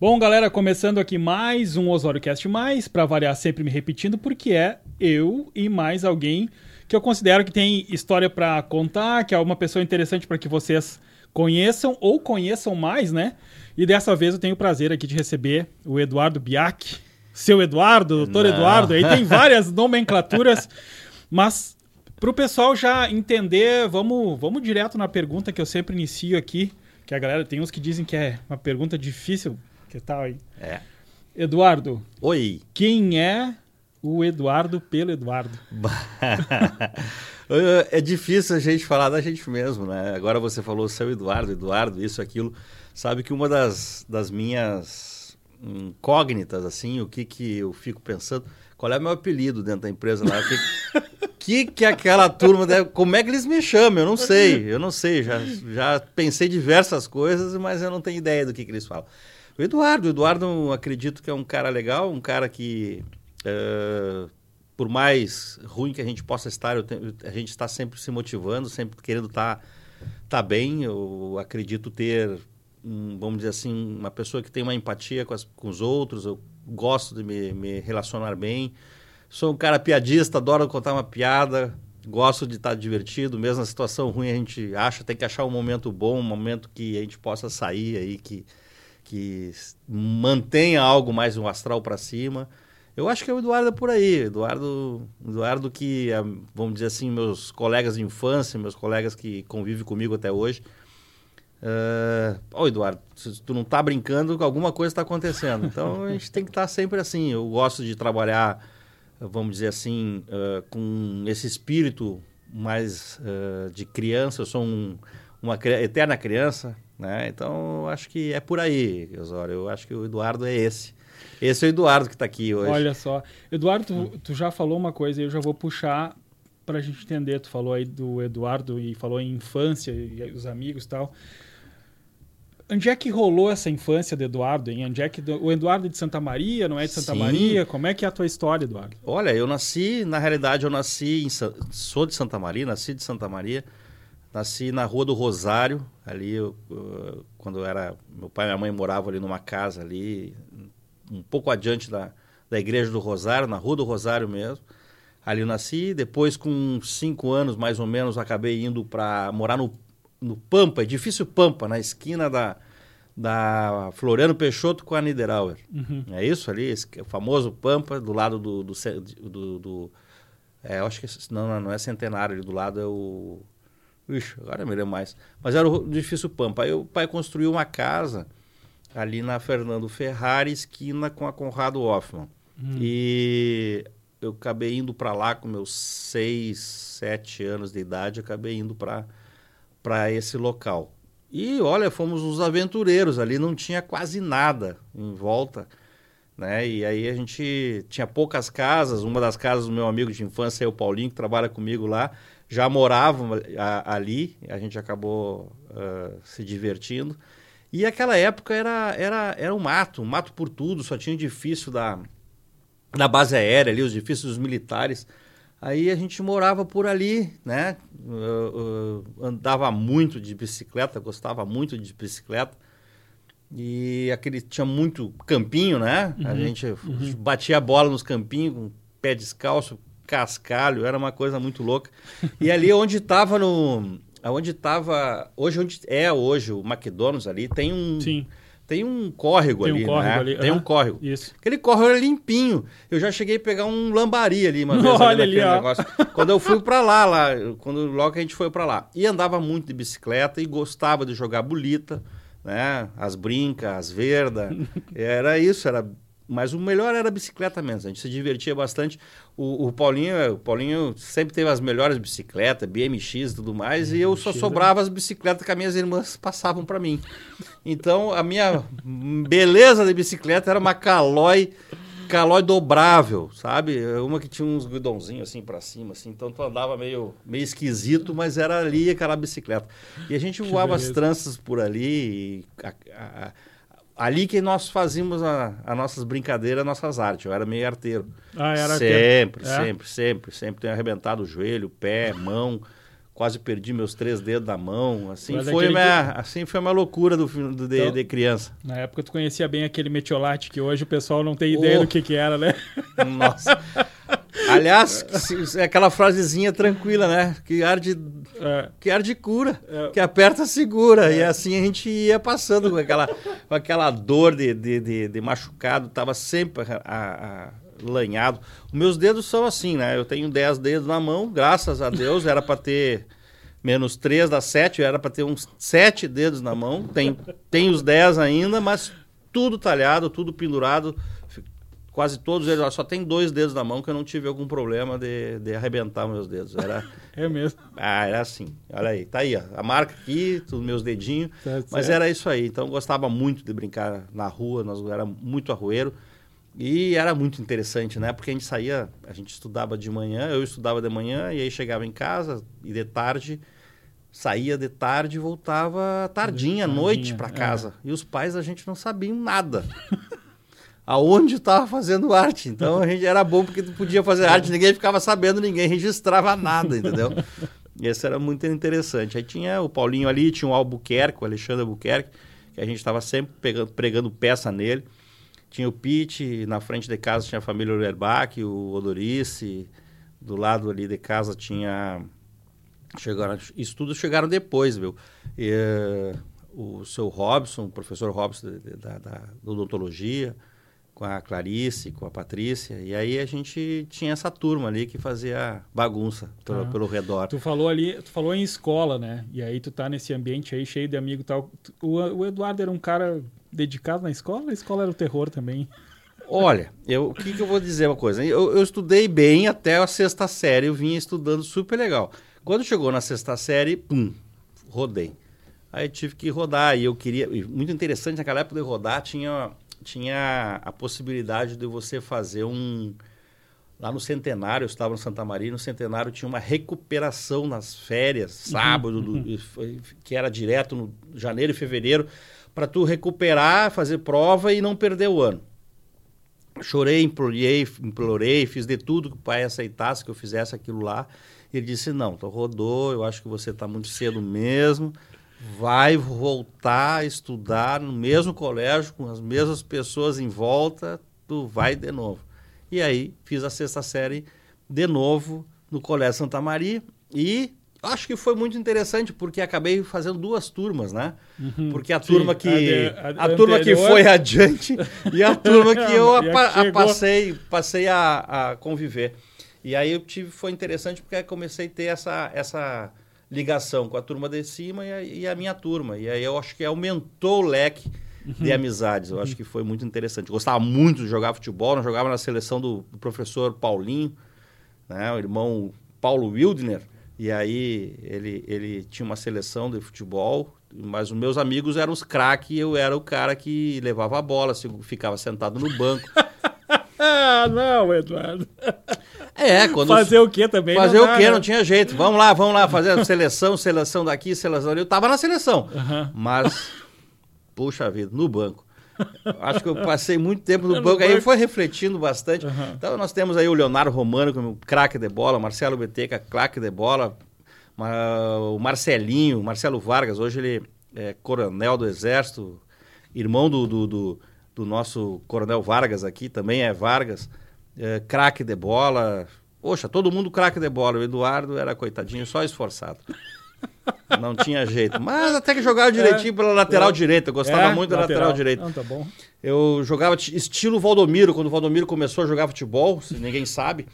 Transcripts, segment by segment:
Bom, galera, começando aqui mais um Osório Cast Mais, para variar sempre me repetindo, porque é eu e mais alguém que eu considero que tem história para contar, que é uma pessoa interessante para que vocês conheçam ou conheçam mais, né? E dessa vez eu tenho o prazer aqui de receber o Eduardo Biak, seu Eduardo, doutor Não. Eduardo, aí tem várias nomenclaturas, mas para o pessoal já entender, vamos, vamos direto na pergunta que eu sempre inicio aqui, que a galera tem uns que dizem que é uma pergunta difícil, que tal aí? É. Eduardo, Oi. quem é o Eduardo pelo Eduardo? é difícil a gente falar da gente mesmo, né? Agora você falou seu Eduardo, Eduardo, isso, aquilo. Sabe que uma das, das minhas incógnitas, assim, o que que eu fico pensando, qual é o meu apelido dentro da empresa lá? O que, que que aquela turma deve, como é que eles me chamam? Eu não sei, eu não sei, já, já pensei diversas coisas, mas eu não tenho ideia do que que eles falam. O Eduardo, o Eduardo acredito que é um cara legal, um cara que eh, por mais ruim que a gente possa estar, a gente está sempre se motivando, sempre querendo estar tá bem. Eu acredito ter, um, vamos dizer assim, uma pessoa que tem uma empatia com, as- com os outros. Eu gosto de me, me relacionar bem. Sou um cara piadista, adoro contar uma piada. Gosto de estar divertido, mesmo na situação ruim a gente acha, tem que achar um momento bom, um momento que a gente possa sair aí, que, que mantenha algo mais um astral para cima. Eu acho que é o Eduardo é por aí. Eduardo, Eduardo que, é, vamos dizer assim, meus colegas de infância, meus colegas que convivem comigo até hoje. Uh, Ô, Eduardo, se tu não tá brincando, alguma coisa está acontecendo. Então a gente tem que estar sempre assim. Eu gosto de trabalhar, vamos dizer assim, uh, com esse espírito mais uh, de criança. Eu sou um- uma eterna criança, né? Então acho que é por aí, Osório. Eu acho que o Eduardo é esse. Esse é o Eduardo que está aqui hoje. Olha só. Eduardo, tu, tu já falou uma coisa e eu já vou puxar para a gente entender. Tu falou aí do Eduardo e falou em infância e os amigos e tal. Onde é que rolou essa infância do Eduardo? Hein? Onde é que do- o Eduardo é de Santa Maria, não é de Santa Sim. Maria? Como é que é a tua história, Eduardo? Olha, eu nasci, na realidade, eu nasci em sou de Santa Maria, nasci de Santa Maria, nasci na Rua do Rosário, ali eu, uh, quando eu era, meu pai e minha mãe moravam ali numa casa ali, um pouco adiante da, da Igreja do Rosário, na Rua do Rosário mesmo. Ali eu nasci, depois com cinco anos mais ou menos acabei indo para morar no, no Pampa, edifício Pampa, na esquina da, da Floriano Peixoto com a Niederauer. Uhum. É isso ali, esse o famoso Pampa, do lado do. do, do, do- é, eu acho que. Não, não, não é centenário, ali do lado é o. Ixi, agora me lembro mais. Mas era o edifício Pampa. Aí o pai construiu uma casa ali na Fernando Ferrari, esquina com a Conrado Hoffman. Hum. E eu acabei indo para lá com meus seis, sete anos de idade, acabei indo para esse local. E olha, fomos uns aventureiros ali, não tinha quase nada em volta, né? E aí a gente tinha poucas casas, uma das casas do meu amigo de infância, é o Paulinho, que trabalha comigo lá, já morava a- ali, a gente acabou ah, se divertindo. E aquela época era, era, era um mato, um mato por tudo, só tinha edifício da, da base aérea ali, os edifícios dos militares. Aí a gente morava por ali, né? Eu- eu andava muito de bicicleta, gostava muito de bicicleta. E aquele tinha muito campinho, né? A Uhum, gente uhum. batia a bola nos campinhos com pé descalço, cascalho, era uma coisa muito louca. E ali onde estava no aonde estava hoje onde é hoje o McDonald's ali, tem um Sim, tem um córrego Tem um ali, córrego né? ali, Tem aham. um córrego. isso. Aquele córrego era limpinho. Eu já cheguei a pegar um lambari ali uma vez Olha ali ali, negócio. Quando eu fui pra lá, lá, quando logo que a gente foi pra lá. E andava muito de bicicleta e gostava de jogar bolita, né? As brincas, as verdas. Era isso, era mas o melhor era a bicicleta mesmo. A gente se divertia bastante. O, o Paulinho, o Paulinho sempre teve as melhores bicicletas, BMX e tudo mais, e eu só BMX, sobrava as bicicletas que as minhas irmãs passavam para mim. Então, a minha beleza de bicicleta era uma Caloi, Caloi dobrável, sabe? Uma que tinha uns guidãozinhos assim para cima, assim. Então, tu andava meio, meio esquisito, mas era ali aquela bicicleta. E a gente voava as tranças por ali, a- a- ali que nós fazíamos a- as nossas brincadeiras, nossas artes. Eu era meio arteiro. Ah, era sempre, É? sempre, sempre, sempre. Tenho arrebentado o joelho, pé, mão, quase perdi meus três dedos da mão. Assim Mas foi minha, assim foi uma loucura do, do- de, Então- de criança. Na época tu conhecia bem aquele metiolate que hoje o pessoal não tem ideia Oh. do que que era, né? Nossa. Aliás, é aquela frasezinha tranquila, né? Que arde, É. que arde cura, É. que aperta segura. E assim a gente ia passando com aquela, com aquela dor de, de, de, de machucado, tava sempre a- a- lanhado. Os meus dedos são assim, né? Eu tenho 10 dedos na mão, graças a Deus, era para ter menos 3 dá 7, era para ter uns 7 dedos na mão. Tem, tem os 10 ainda, mas tudo talhado, tudo pendurado. Quase todos eles, só tem dois dedos na mão que eu não tive algum problema de, de arrebentar meus dedos. Era, É mesmo. ah, era assim. Olha aí, tá aí, ó, a marca aqui, os meus dedinhos. Tá Mas certo. era isso aí. Então eu gostava muito de brincar na rua, nós era muito arrueiro. E era muito interessante, né? Porque a gente saía, a gente estudava de manhã, eu estudava de manhã, e aí chegava em casa, e de tarde, saía de tarde e voltava tardinha, à noite para é. casa. E os pais a gente não sabiam nada. Aonde estava fazendo arte. Então a gente era bom porque tu podia fazer arte, ninguém ficava sabendo, ninguém registrava nada, entendeu? E esse era muito interessante. Aí tinha o Paulinho ali, tinha o Albuquerque, o Alexandre Albuquerque, que a gente estava sempre pegando, pregando peça nele. Tinha o Pete, na frente de casa tinha a família Ulerbach, o Odorice, do lado ali de casa tinha. Chegaram, isso tudo chegaram depois, viu? E, eh, o seu Robson, o professor Robson da, da, da odontologia, com a Clarice, com a Patrícia. E aí a gente tinha essa turma ali que fazia bagunça pelo, Ah. pelo redor. Tu falou ali, tu falou em escola, né? E aí tu tá nesse ambiente aí cheio de amigo e tal. O, o Eduardo era um cara dedicado na escola? A escola era o terror também. Olha, eu, o que, que eu vou dizer uma coisa? Eu, eu estudei bem até a sexta série, eu vinha estudando super legal. Quando chegou na sexta série, pum, rodei. Aí tive que rodar e eu queria. Muito interessante, naquela época de rodar tinha, tinha a possibilidade de você fazer um. Lá no Centenário, eu estava no Santa Maria, no Centenário tinha uma recuperação nas férias, sábado, do- e foi- que era direto no janeiro e fevereiro, para tu recuperar, fazer prova e não perder o ano. Chorei, implorei, implorei, fiz de tudo que o pai aceitasse que eu fizesse aquilo lá. Ele disse: Não, tu rodou, eu acho que você está muito cedo mesmo. Vai voltar a estudar no mesmo colégio, com as mesmas pessoas em volta, tu vai de novo. E aí fiz a sexta série de novo no Colégio Santa Maria e acho que foi muito interessante porque acabei fazendo duas turmas, né? Porque a Sim, turma que a de- a, a turma que anterior- foi adiante e a turma que eu a que a passei passei a, conviver. E aí eu tive foi interessante porque comecei a ter essa essa ligação com a turma de cima e a, e a minha turma. E aí eu acho que aumentou o leque de amizades. Eu acho que foi muito interessante. Gostava muito de jogar futebol, nós jogava na seleção do, do professor Paulinho, né, o irmão Paulo Wildner. E aí ele, ele tinha uma seleção de futebol, mas os meus amigos eram os craques e eu era o cara que levava a bola, ficava sentado no banco. Ah, não, Eduardo. É, quando Fazer o quê também? Fazer o dá, quê? né? Não tinha jeito. Vamos lá, vamos lá, fazer a seleção, seleção daqui, seleção ali. Eu tava na seleção. Aham. Mas, puxa vida, no banco. Acho que eu passei muito tempo no banco, aí foi refletindo bastante. Aham. Então nós temos aí o Leonardo Romano, como craque de bola, Marcelo Beteca, craque de bola, o Marcelinho, Marcelo Vargas, hoje ele é coronel do Exército, irmão do, do, do- do nosso coronel Vargas aqui, também é Vargas, é, craque de bola. Poxa, todo mundo craque de bola. O Eduardo era coitadinho, só esforçado. Não tinha jeito. Mas até que jogava direitinho pela lateral É. direita. Eu gostava É, muito da lateral, direita. Não, tá bom. Eu jogava estilo Valdomiro, quando o Valdomiro começou a jogar futebol, se ninguém sabe.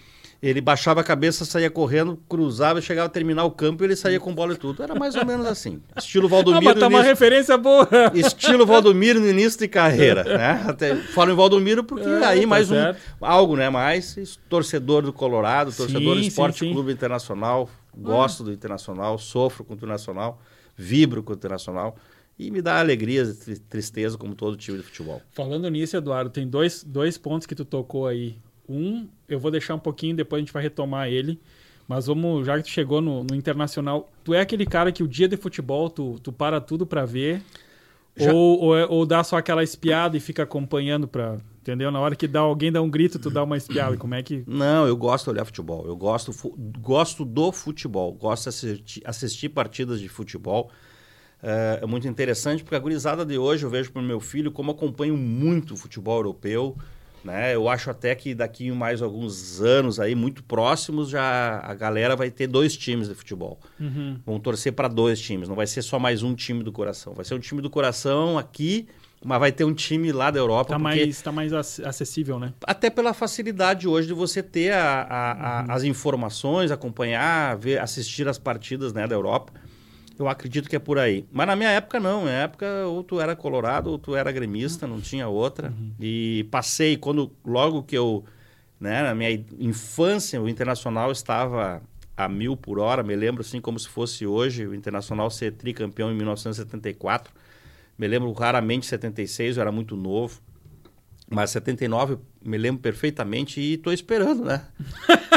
Ele baixava a cabeça, saía correndo, cruzava, chegava a terminar o campo e ele saía com bola e tudo. Era mais ou menos assim. Estilo Ah, Valdomiro. mas tá uma início- referência boa. Estilo Valdomiro no início de carreira, né? Até falo em Valdomiro porque É, aí tá mais um certo. algo, né? Mais torcedor do Colorado, torcedor do Sim, Esporte sim, sim. Clube Internacional, gosto do Internacional, sofro com o Internacional, vibro com o Internacional e me dá alegria e tri- tristeza como todo time de futebol. Falando nisso, Eduardo, tem dois, dois pontos que tu tocou aí. Um, eu vou deixar um pouquinho, depois a gente vai retomar ele. Mas vamos, já que tu chegou no, no Internacional, tu é aquele cara que o dia de futebol tu, tu para tudo pra ver? Já- Ou, ou, é- ou dá só aquela espiada e fica acompanhando pra, Entendeu? Na hora que dá, alguém dá um grito, tu dá uma espiada. Como é que. Não, eu gosto de olhar futebol. Eu gosto, gosto do futebol. Gosto de assistir, assistir partidas de futebol. É, é, muito interessante, porque a gurizada de hoje, eu vejo para o meu filho como acompanho muito o futebol europeu. Né? Eu acho até que daqui mais alguns anos aí, muito próximos, já a galera vai ter dois times de futebol. Uhum. Vão torcer para dois times. Não vai ser só mais um time do coração. Vai ser um time do coração aqui mas vai ter um time lá da Europa. Está mais, tá mais acessível, né? Até pela facilidade hoje de você ter a, a, uhum. as informações, acompanhar, ver, assistir as partidas né, da Europa. Eu acredito que é por aí. Mas na minha época, não. Na minha época, ou tu era colorado ou tu era gremista, não tinha outra. Uhum. E passei, quando logo que eu. Né, na minha infância, o Internacional estava a mil por hora. Me lembro assim como se fosse hoje, o Internacional ser tricampeão em 1974 me lembro raramente 76, eu era muito novo. Mas 79 me lembro perfeitamente e estou esperando, né?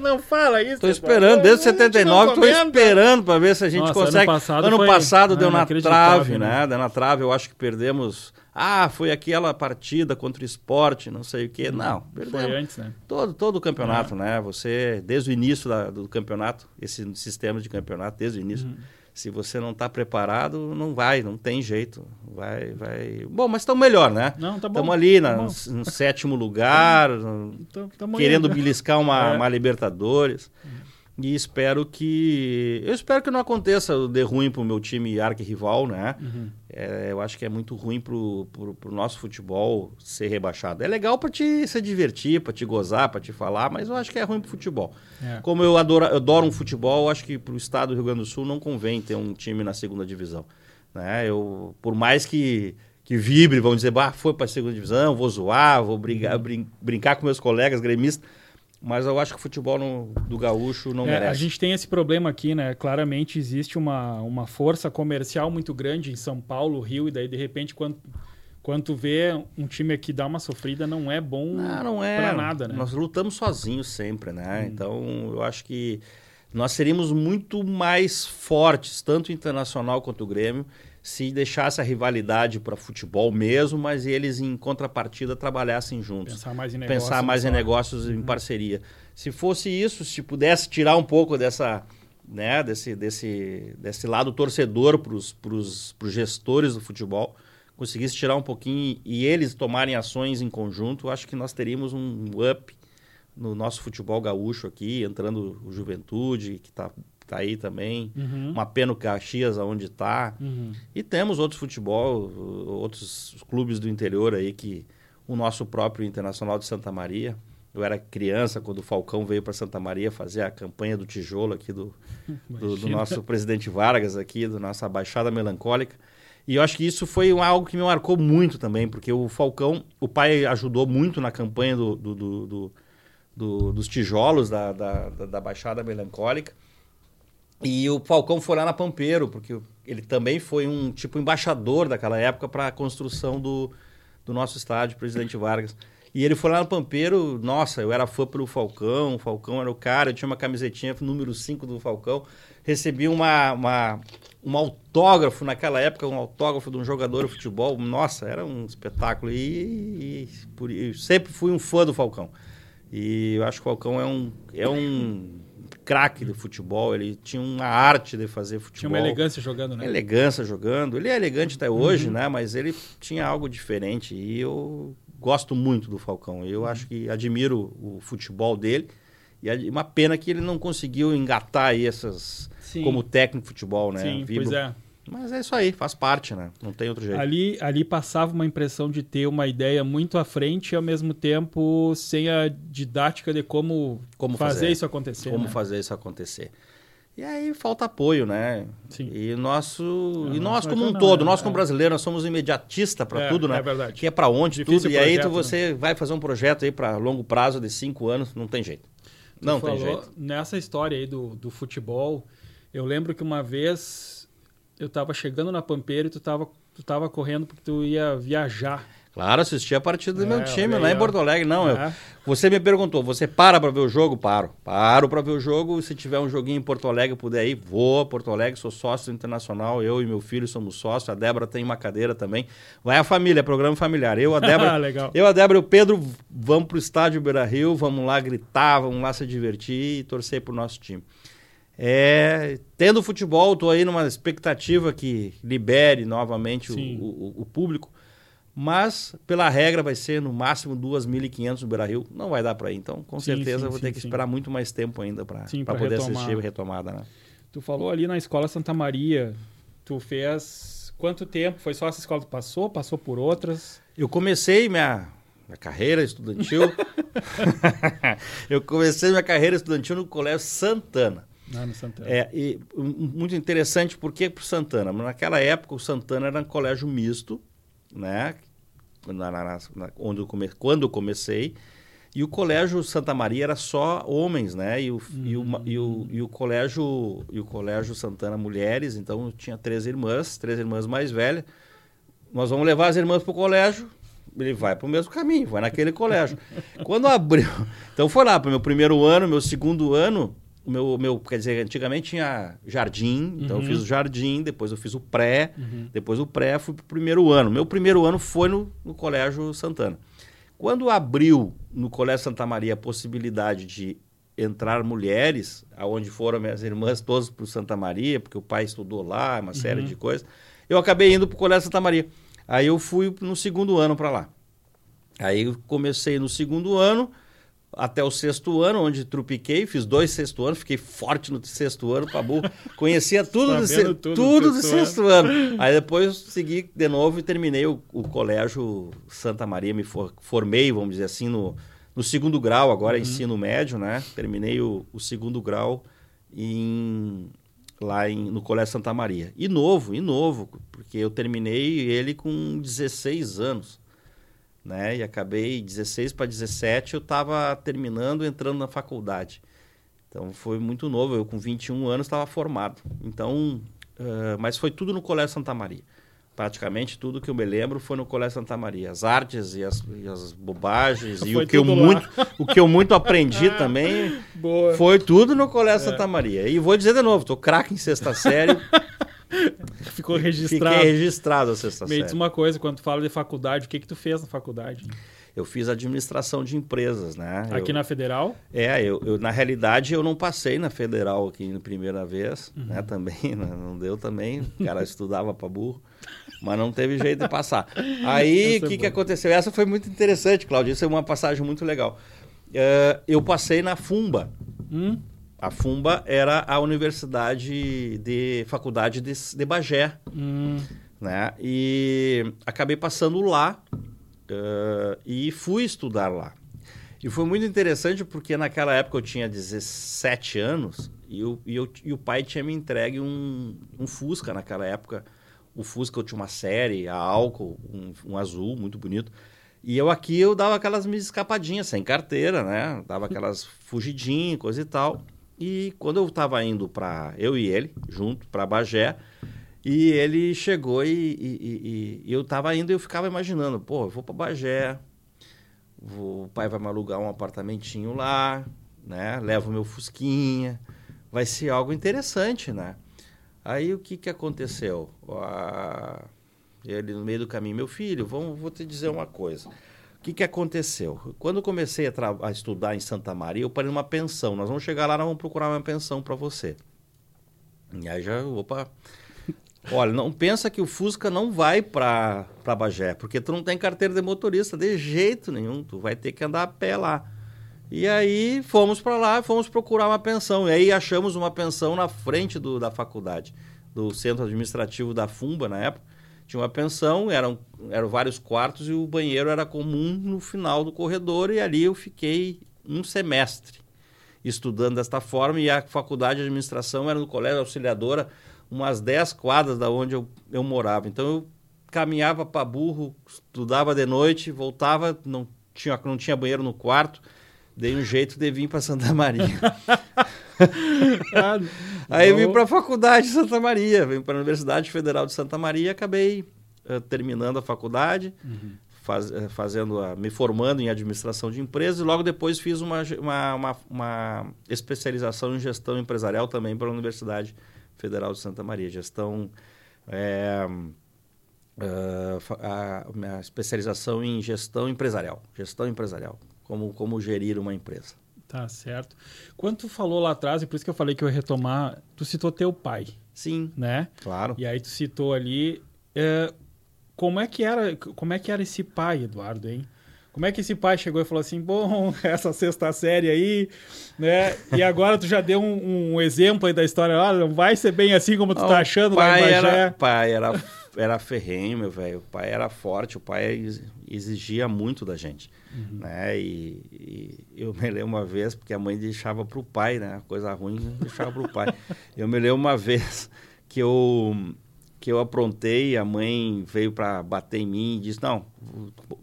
não fala isso. Estou esperando, desde 79 estou esperando para ver se a gente Nossa, consegue. Ano passado, ano passado deu na trave, né? né? Deu na trave, eu acho que perdemos. Ah, foi aquela partida contra o esporte, não sei o quê. Não, perdemos. Foi antes, né? Todo, todo o campeonato, é. né? Você, desde o início da, do campeonato, esse sistema de campeonato, desde o início. Uhum se você não está preparado, não vai, não tem jeito. Vai, vai. Bom, mas estamos melhor, né? Não, tá bom. Estamos ali tá no, no, sétimo lugar, querendo beliscar uma, é. uma Libertadores. E espero que. Eu espero que não aconteça de ruim para o meu time arquirrival, né? Uhum. É, eu acho que é muito ruim para o nosso futebol ser rebaixado. É legal para te se divertir, para te gozar, para te falar, mas eu acho que é ruim para o futebol. É. Como eu adoro, eu adoro um futebol, eu acho que para o estado do Rio Grande do Sul não convém ter um time na segunda divisão. Né? Eu, por mais que que vibre, vão dizer, bah, foi para a segunda divisão, vou zoar, vou brigar, uhum. brin brincar com meus colegas gremistas. Mas eu acho que o futebol no, do gaúcho não é, merece. A gente tem esse problema aqui, né? Claramente existe uma, uma força comercial muito grande em São Paulo, Rio, e daí de repente quando, quando tu vê um time aqui dar uma sofrida, não é bom não, não é. pra nada, né? Nós lutamos sozinhos sempre, né? Hum. Então eu acho que nós seríamos muito mais fortes, tanto internacional quanto o Grêmio, se deixasse a rivalidade para futebol mesmo, mas eles em contrapartida trabalhassem juntos. Pensar mais em negócios. Pensar mais em negócios uhum. em parceria. Se fosse isso, se pudesse tirar um pouco dessa, né, desse, desse, desse lado torcedor para os gestores do futebol, conseguisse tirar um pouquinho e eles tomarem ações em conjunto, acho que nós teríamos um up no nosso futebol gaúcho aqui, entrando o Juventude, que está tá aí também. Uhum. Uma pena o Caxias, aonde está. Uhum. E temos outros futebol, outros clubes do interior aí que o nosso próprio Internacional de Santa Maria. Eu era criança quando o Falcão veio para Santa Maria fazer a campanha do tijolo aqui do, do, do, nosso presidente Vargas aqui, da nossa Baixada Melancólica. E eu acho que isso foi algo que me marcou muito também, porque o Falcão, o pai ajudou muito na campanha do, do, do dos tijolos da, da, da Baixada Melancólica. E o Falcão foi lá na Pampeiro, porque ele também foi um tipo embaixador daquela época para a construção do, do nosso estádio, Presidente Vargas. E ele foi lá no Pampeiro, nossa, eu era fã pelo Falcão, o Falcão era o cara, eu tinha uma camisetinha número 5 do Falcão, recebi uma, uma, um autógrafo naquela época, um autógrafo de um jogador de futebol, nossa, era um espetáculo. E, e por, sempre fui um fã do Falcão. E eu acho que o Falcão é um, é um craque do futebol, ele tinha uma arte de fazer futebol. Tinha uma elegância jogando, né? Elegância jogando. Ele é elegante até hoje, uhum. né? Mas ele tinha algo diferente e eu gosto muito do Falcão. Eu acho que admiro o futebol dele e uma pena que ele não conseguiu engatar aí essas Sim. como técnico de futebol, né? Sim, Vibro. pois é. Mas é isso aí, faz parte, né? Não tem outro jeito. Ali, ali passava uma impressão de ter uma ideia muito à frente e ao mesmo tempo sem a didática de como, como fazer, fazer isso acontecer. Como né? fazer isso acontecer. E aí falta apoio, né? Sim. E nosso não, e nós como um não, todo, é, nós como é. brasileiros, nós somos imediatista para é, tudo, né? É verdade. Que é para onde Difícil tudo. E aí tu, você né? vai fazer um projeto aí para longo prazo de cinco anos, não tem jeito. Tu não tem jeito. Nessa história aí do, do futebol, eu lembro que uma vez eu estava chegando na Pampeira e tu estava tu tava correndo porque tu ia viajar. Claro, assisti a partida do É, meu time lá em. Porto Alegre. Não, eu- É. você me perguntou, você para pra ver o jogo? Paro. Paro pra ver o jogo. Se tiver um joguinho em Porto Alegre, puder ir, vou a Porto Alegre, sou sócio internacional. Eu e meu filho somos sócios. A Débora tem uma cadeira também. Vai a família, programa familiar. Eu, a Débora. Legal. Eu, a Débora e o Pedro vamos pro estádio Beira Rio, vamos lá gritar, vamos lá se divertir e torcer pro nosso time. É, tendo futebol, tô aí numa expectativa que libere novamente o, o- o público. Mas, pela regra, vai ser no máximo 2.500 no Beira Rio. Não vai dar para ir. Então, com Sim, certeza, sim, vou sim, ter que esperar muito mais tempo ainda para poder retomar. assistir a retomada. Né? Tu falou ali na escola Santa Maria. Tu fez quanto tempo? Foi só essa escola que tu passou? Passou por outras? Eu comecei minha, minha carreira estudantil. eu comecei minha carreira estudantil no Colégio Santana. Lá no Santana. É, e muito interessante, por que pro Santana? Naquela época, o Santana era um colégio misto, né? Na, na- na- onde eu come, quando eu comecei. E o colégio Santa Maria era só homens, né? E o, e o, e o, e o colégio e o colégio Santana mulheres, então eu tinha três irmãs, três irmãs mais velhas. Nós vamos levar as irmãs pro colégio. Ele vai pro mesmo caminho, vai naquele colégio. Quando abriu, então foi lá pro meu primeiro ano, meu segundo ano, o meu, meu, quer dizer, antigamente tinha jardim, então eu Uhum. fiz o jardim, depois eu fiz o pré, Uhum. depois o pré, fui pro primeiro ano. Meu primeiro ano foi no, no Colégio Santana. Quando abriu no Colégio Santa Maria a possibilidade de entrar mulheres, aonde foram minhas irmãs todas para Santa Maria, porque o pai estudou lá, uma série Uhum. de coisas, eu acabei indo para o Colégio Santa Maria. Aí eu fui no segundo ano para lá. Aí eu comecei no segundo ano, até o sexto ano, onde trupiquei, fiz dois sexto anos, fiquei forte no sexto ano, Pabu. Conhecia tudo, do, se- tudo tudo, do sexto sexto ano. Aí depois segui de novo e terminei o, o colégio Santa Maria, me for- formei, vamos dizer assim, no, no segundo grau, agora Uhum. ensino médio, né? Terminei o, o segundo grau em, lá em, no Colégio Santa Maria. E novo, e novo, porque eu terminei ele com 16 anos né? E acabei 16 para 17, eu estava terminando, entrando na faculdade. Então foi muito novo, eu com 21 anos estava formado. Então, eh, mas foi tudo no Colégio Santa Maria. Praticamente tudo que eu me lembro foi no Colégio Santa Maria. As artes e as, e as bobagens e Foi o que, eu lá. muito, o que eu muito aprendi também Boa. foi tudo no Colégio Santa Maria. E vou dizer de novo, tô craque em sexta série, Ficou registrado. fiquei registrado a sexta Me diz série. uma coisa, quando tu fala de faculdade, o que que tu fez na faculdade? Eu fiz administração de empresas, né? Aqui Eu- na Federal? É, eu, eu, na realidade eu não passei na federal aqui na primeira vez, Uhum. né? Também, né, não deu também. O cara estudava para burro, mas não teve jeito de passar. Aí, o é que, que aconteceu? Essa foi muito interessante, Claudio. Isso é uma passagem muito legal. Eh, eu passei na FUMBA. Hum? A FUMBA era a universidade de faculdade de, de Bagé Hum. né? E acabei passando lá eh, e fui estudar lá. E foi muito interessante porque naquela época eu tinha 17 anos e, eu, e, eu- e o pai tinha me entregue um, um Fusca naquela época. O Fusca eu tinha uma série, a álcool, um, um azul muito bonito. E eu aqui eu dava aquelas minhas escapadinhas, sem carteira, né? Dava aquelas fugidinhas, coisa e tal. E quando eu estava indo para eu e ele, junto, para Bagé, e ele chegou e, e- e- e eu tava indo e eu ficava imaginando, pô, eu vou para Bagé, vou- o pai vai me alugar um apartamentinho lá, né? Levo meu fusquinha, vai ser algo interessante, né? Aí o que que aconteceu? Ah, ele no meio do caminho, meu filho, vamos, vou te dizer uma coisa. O que que aconteceu? Quando eu comecei a, a estudar em Santa Maria, eu parei numa pensão. Nós vamos chegar lá, nós vamos procurar uma pensão para você. E aí já, opa, Olha, não pensa que o Fusca não vai para para Bagé, porque tu não tem carteira de motorista de jeito nenhum, tu vai ter que andar a pé lá. E aí fomos para lá, fomos procurar uma pensão. E aí achamos uma pensão na frente do, da faculdade, do centro administrativo da Fumba na época. Tinha uma pensão, eram, eram vários quartos e o banheiro era comum no final do corredor. E ali eu fiquei um semestre estudando desta forma. E a faculdade de administração era no Colégio Auxiliadora, umas 10 quadras da onde eu, eu morava. Então eu caminhava para burro, estudava de noite, voltava, não tinha, não tinha banheiro no quarto. Dei um jeito de vir para Santa Maria. Ah, Aí eu vim para a faculdade de Santa Maria, vim para a Universidade Federal de Santa Maria, acabei eh, terminando a faculdade, faz, eh, fazendo a, me formando em administração de empresas e logo depois fiz uma, uma, uma, uma especialização em gestão empresarial também pela Universidade Federal de Santa Maria. Gestão. É, a, a minha especialização em gestão empresarial. Gestão empresarial. Como, como gerir uma empresa. Tá certo. Quando tu falou lá atrás, e por isso que eu falei que eu ia retomar, tu citou teu pai. Sim. Né? Claro. E aí tu citou ali. É, como é que era como é que era esse pai, Eduardo, hein? Como é que esse pai chegou e falou assim, bom, essa sexta série aí, né? E agora tu já deu um, um exemplo aí da história, ah, não vai ser bem assim como tu tá achando pai lá em Bagé. Era, pai era, era ferrenho, meu velho. O pai era forte, o pai exigia muito da gente, uhum. né? E, e, eu me lembro uma vez, porque a mãe deixava pro pai, né? Coisa ruim, deixava pro pai. eu me lembro uma vez que eu que eu aprontei, a mãe veio para bater em mim e disse: Não,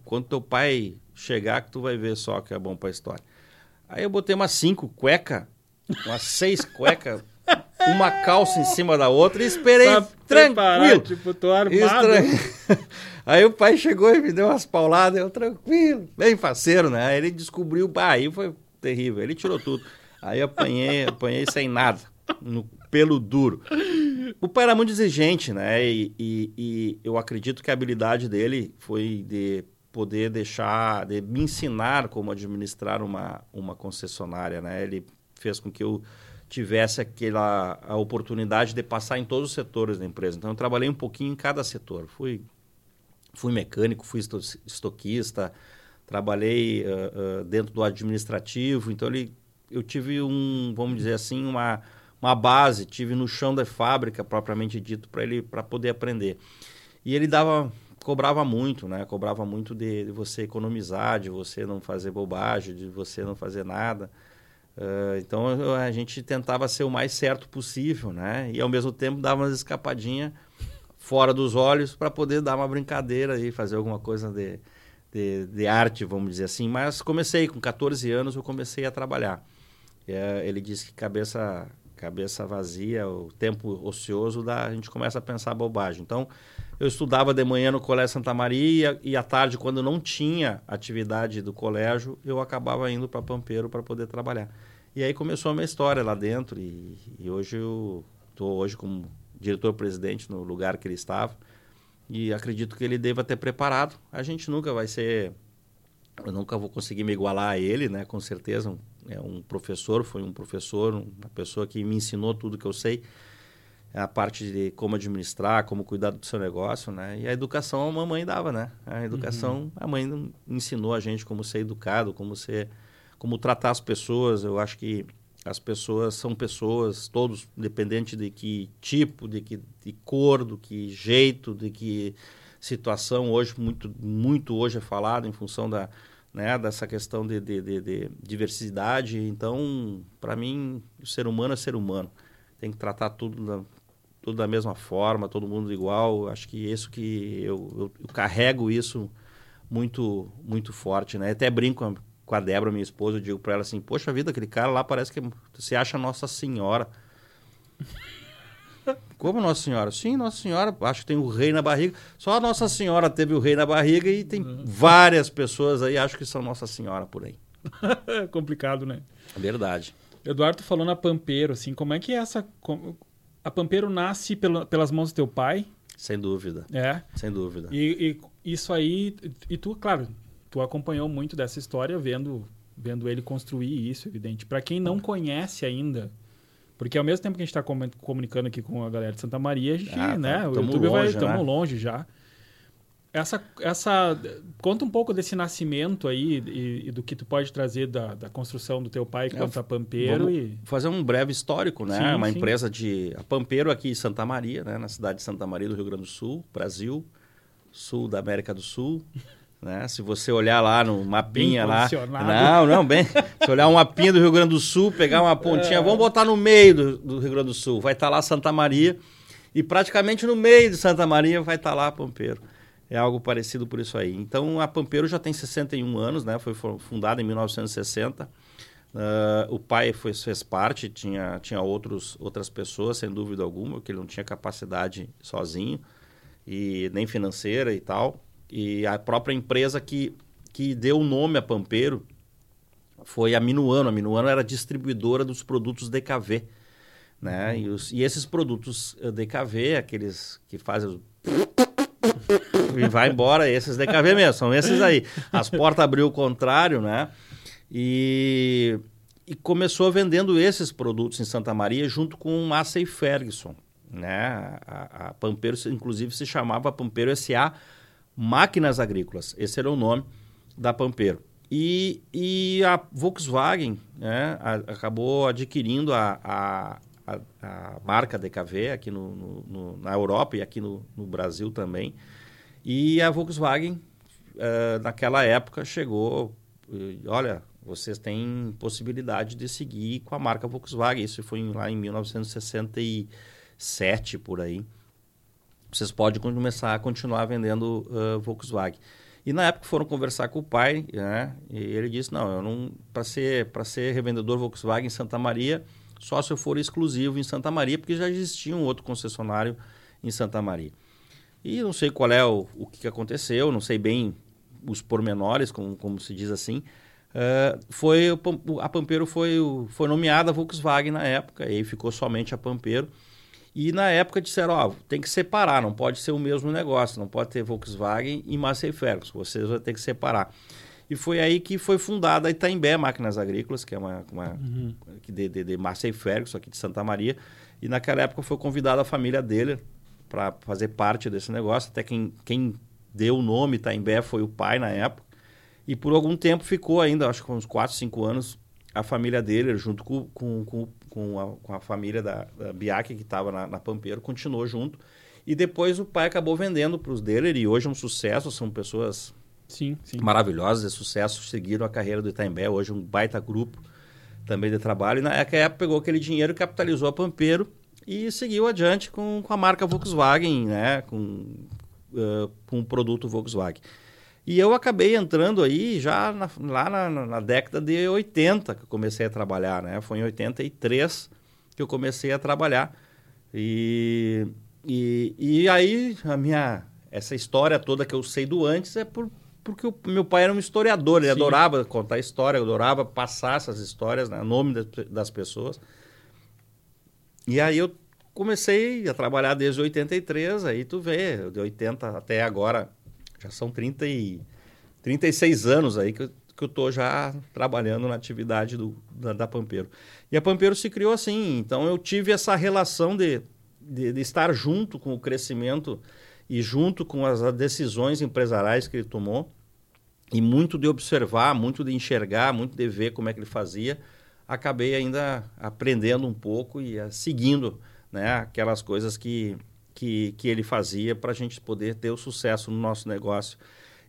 quando teu pai chegar, que tu vai ver só que é bom para a história. Aí eu botei umas cinco cueca, umas seis cueca, uma calça em cima da outra e esperei pra tranquilo. Tipo, tô armado. Aí o pai chegou e me deu umas pauladas, eu tranquilo, bem faceiro, né? Aí ele descobriu, aí foi terrível, ele tirou tudo. Aí apanhei, apanhei sem nada, no pelo duro. O pai era muito exigente, né? E, e, e, eu acredito que a habilidade dele foi de poder deixar, de me ensinar como administrar uma, uma concessionária, né? Ele fez com que eu tivesse aquela a oportunidade de passar em todos os setores da empresa. Então eu trabalhei um pouquinho em cada setor. Fui fui mecânico, fui estoquista, trabalhei uh, uh, dentro do administrativo. Então ele eu tive um, vamos dizer assim, uma uma base, tive no chão da fábrica propriamente dito para ele para poder aprender. E ele dava cobrava muito, né? Cobrava muito de, de, você economizar, de você não fazer bobagem, de você não fazer nada. Uh, então a gente tentava ser o mais certo possível, né? E ao mesmo tempo dava umas escapadinhas fora dos olhos para poder dar uma brincadeira e fazer alguma coisa de, de, de, arte, vamos dizer assim. Mas comecei, com 14 anos eu comecei a trabalhar. Uh, ele disse que cabeça cabeça vazia, o tempo ocioso, dá, a gente começa a pensar bobagem. Então, eu estudava de manhã no Colégio Santa Maria e à tarde, quando não tinha atividade do colégio, eu acabava indo para Pampeiro para poder trabalhar. E aí começou a minha história lá dentro e, e hoje eu estou hoje como diretor-presidente no lugar que ele estava e acredito que ele deva ter preparado. A gente nunca vai ser, eu nunca vou conseguir me igualar a ele, né? Com certeza, é um professor, foi um professor, uma pessoa que me ensinou tudo que eu sei, a parte de como administrar, como cuidar do seu negócio, né? E a educação a mamãe dava, né? A educação, uhum. a mãe ensinou a gente como ser educado, como ser, como tratar as pessoas. Eu acho que as pessoas são pessoas, todos, independente de que tipo, de que de cor, do que jeito, de que situação hoje muito muito hoje é falado em função da né, dessa questão de, de, de, de diversidade. Então, para mim, o ser humano é ser humano. Tem que tratar tudo da, tudo da mesma forma, todo mundo igual. Acho que isso que eu, eu, eu carrego isso muito muito forte, né? Até brinco com a Débora, minha esposa, eu digo para ela assim: "Poxa vida, aquele cara lá parece que você acha Nossa Senhora". Como Nossa Senhora? Sim, Nossa Senhora. Acho que tem o rei na barriga. Só a Nossa Senhora teve o rei na barriga e tem uhum. várias pessoas aí, acho que são Nossa Senhora por aí. é complicado, né? Verdade. Eduardo falou na Pampeiro, assim, como é que é essa. A Pampeiro nasce pelo, pelas mãos do teu pai? Sem dúvida. É. Sem dúvida. E, e isso aí. E tu, claro, tu acompanhou muito dessa história vendo, vendo ele construir isso, evidente. Para quem não conhece ainda porque ao mesmo tempo que a gente está comunicando aqui com a galera de Santa Maria, a gente, ah, tá. né? O YouTube longe, vai. Estamos né? longe já. Essa, essa. Conta um pouco desse nascimento aí e, e do que tu pode trazer da, da construção do teu pai quanto é, a Pampeiro. e... Fazer um breve histórico, né? Sim, Uma sim. empresa de. A Pampeiro aqui em Santa Maria, né? Na cidade de Santa Maria do Rio Grande do Sul, Brasil, sul da América do Sul. Né? Se você olhar lá no mapinha lá. Não, não, bem. Se olhar um mapinha do Rio Grande do Sul, pegar uma pontinha, é. vamos botar no meio do, do, Rio Grande do Sul. Vai estar tá lá Santa Maria. E praticamente no meio de Santa Maria vai estar tá lá Pampeiro. É algo parecido por isso aí. Então a Pampeiro já tem 61 anos, né? Foi fundada em 1960. Uh, ah, o pai foi, fez parte, tinha, tinha outros, outras pessoas, sem dúvida alguma, que ele não tinha capacidade sozinho, e nem financeira e tal. E a própria empresa que, que deu o nome a Pampeiro foi a Minuano. A Minuano era distribuidora dos produtos DKV. Né? E, os, e esses produtos eh, DKV, aqueles que fazem e vai embora, esses DKV mesmo, são esses aí. As portas abriu o contrário, né? E, e começou vendendo esses produtos em Santa Maria junto com Massey Ferguson, né? A, a Pampeiro, inclusive, se chamava Pampeiro SA Máquinas Agrícolas. Esse era o nome da Pampeiro. E, e a Volkswagen né, a, acabou adquirindo a, a, a, a marca DKV aqui no, no, no, na Europa e aqui no, no Brasil também. E a Volkswagen, uh, naquela época, chegou, e, olha, vocês têm possibilidade de seguir com a marca Volkswagen. Isso foi lá em 1967, por aí. Vocês podem começar a continuar vendendo uh, Volkswagen. E na época foram conversar com o pai, né? E ele disse: "Não, eu não para ser para ser revendedor Volkswagen em Santa Maria, só se eu for exclusivo em Santa Maria, porque já existia um outro concessionário em Santa Maria. E não sei qual é o, o que aconteceu, não sei bem os pormenores, como, como se diz assim. Uh, foi a Pampeiro foi, foi nomeada Volkswagen na época, e ficou somente a Pampeiro. E na época disseram, ó, tem que separar, não pode ser o mesmo negócio, não pode ter Volkswagen e Massey Ferguson, vocês vão ter que separar. E foi aí que foi fundada a Itaimbé Máquinas Agrícolas, que é uma, uma uhum. de, de, de Massey Ferguson, aqui de Santa Maria. E naquela época foi convidada a família dele para fazer parte desse negócio. Até quem, quem deu o nome Itaimbé foi o pai na época. E por algum tempo ficou ainda, acho que uns 4, 5 anos, a família dele, junto com, com, com com a, com a família da, da Biac, que estava na, na Pampeiro, continuou junto. E depois o pai acabou vendendo para os dele, e hoje é um sucesso, são pessoas sim, sim. maravilhosas de sucesso, seguiram a carreira do Itaimbé, hoje um baita grupo também de trabalho. E na época pegou aquele dinheiro, capitalizou a Pampeiro e seguiu adiante com, com a marca Volkswagen, né? com, uh, com o produto Volkswagen. E eu acabei entrando aí já na, lá na, na, década de 80 que eu comecei a trabalhar, né? Foi em 83 que eu comecei a trabalhar. E, e, e aí a minha essa história toda que eu sei do antes é por, porque o meu pai era um historiador, ele Sim. adorava contar história, adorava passar essas histórias, né? nome das, das pessoas. E aí eu comecei a trabalhar desde 83, aí tu vê, de 80 até agora já são 30 e, 36 anos aí que eu, que eu tô já trabalhando na atividade do, da, da Pampeiro. E a Pampeiro se criou assim, então eu tive essa relação de, de, de estar junto com o crescimento e junto com as decisões empresariais que ele tomou, e muito de observar, muito de enxergar, muito de ver como é que ele fazia, acabei ainda aprendendo um pouco e uh, seguindo né, aquelas coisas que, que, que ele fazia para a gente poder ter o sucesso no nosso negócio.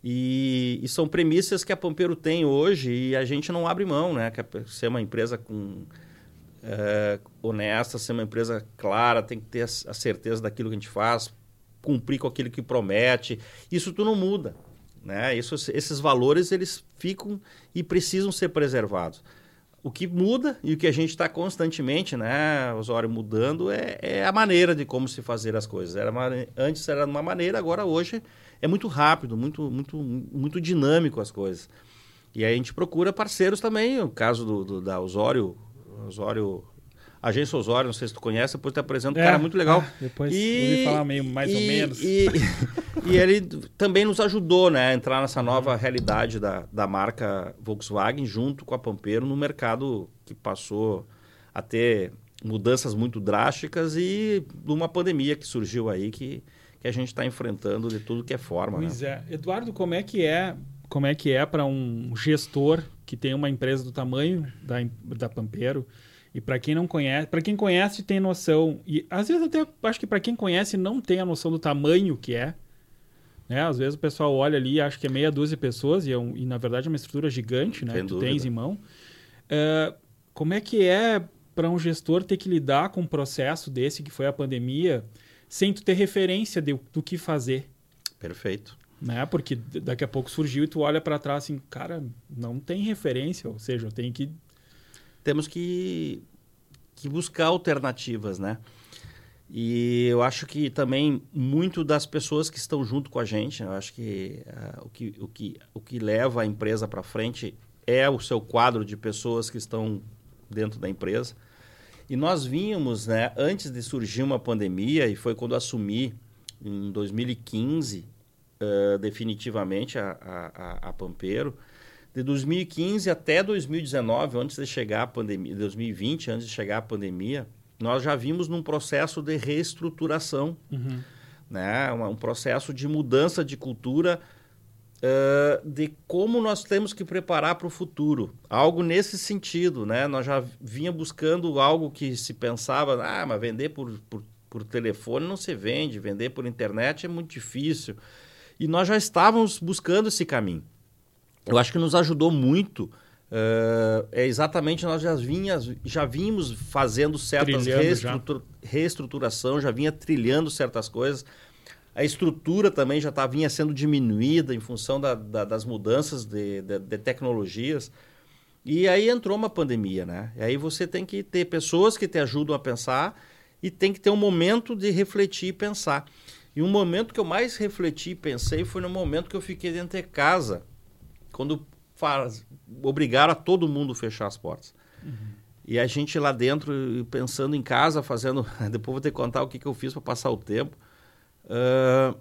E, e, são premissas que a Pampeiro tem hoje e a gente não abre mão, né? Que ser uma empresa com, é, honesta, ser uma empresa clara, tem que ter a certeza daquilo que a gente faz, cumprir com aquilo que promete. Isso tu não muda, né? Isso, esses valores eles ficam e precisam ser preservados. O que muda e o que a gente está constantemente, né, Osório, mudando é, é, a maneira de como se fazer as coisas. Era antes era de uma maneira, agora hoje é muito rápido, muito, muito, muito dinâmico as coisas. E aí a gente procura parceiros também, o caso do, do da Osório, Osório Agência Osório, não sei se tu conhece, depois te apresento, é, um cara muito legal. Ah, depois e, ouvi falar meio mais e, ou menos. E, e, ele também nos ajudou né, a entrar nessa nova realidade da, da marca Volkswagen junto com a Pampeiro no mercado que passou a ter mudanças muito drásticas e uma pandemia que surgiu aí que, que a gente está enfrentando de tudo que é forma. Pois né? é. Eduardo, como é que é como é que é para um gestor que tem uma empresa do tamanho da, da Pampeiro e para quem não conhece, para quem conhece tem noção e às vezes até acho que para quem conhece não tem a noção do tamanho que é. Né? Às vezes o pessoal olha ali e acha que é meia dúzia de pessoas e, é um, e na verdade é uma estrutura gigante, né? Sem tu tens em mão. Uh, como é que é para um gestor ter que lidar com um processo desse que foi a pandemia sem tu ter referência de, do que fazer? Perfeito. Né? Porque daqui a pouco surgiu e tu olha para trás assim, cara, não tem referência, ou seja, eu tenho que temos que, que buscar alternativas, né? E eu acho que também muito das pessoas que estão junto com a gente, eu acho que, uh, o, que, o, que o que leva a empresa para frente é o seu quadro de pessoas que estão dentro da empresa. E nós vínhamos, né, antes de surgir uma pandemia, e foi quando assumi em 2015, uh, definitivamente, a, a, a Pampero, de 2015 até 2019, antes de chegar a pandemia, 2020, antes de chegar a pandemia, nós já vimos num processo de reestruturação, uhum. né? um, um processo de mudança de cultura uh, de como nós temos que preparar para o futuro. Algo nesse sentido, né? Nós já vinha buscando algo que se pensava, ah, mas vender por, por, por telefone não se vende, vender por internet é muito difícil. E nós já estávamos buscando esse caminho. Eu acho que nos ajudou muito Uh, é exatamente nós já vinhas, já vínhamos fazendo certas reestrutura, já. reestruturação, já vinha trilhando certas coisas. A estrutura também já tá, vinha sendo diminuída em função da, da, das mudanças de, de, de, tecnologias. E aí entrou uma pandemia, né? E aí você tem que ter pessoas que te ajudam a pensar e tem que ter um momento de refletir e pensar. E um momento que eu mais refleti e pensei foi no momento que eu fiquei dentro de casa, quando faz, obrigaram a todo mundo a fechar as portas. Uhum. E a gente lá dentro, pensando em casa, fazendo. Depois vou ter que contar o que, que eu fiz para passar o tempo. Uh,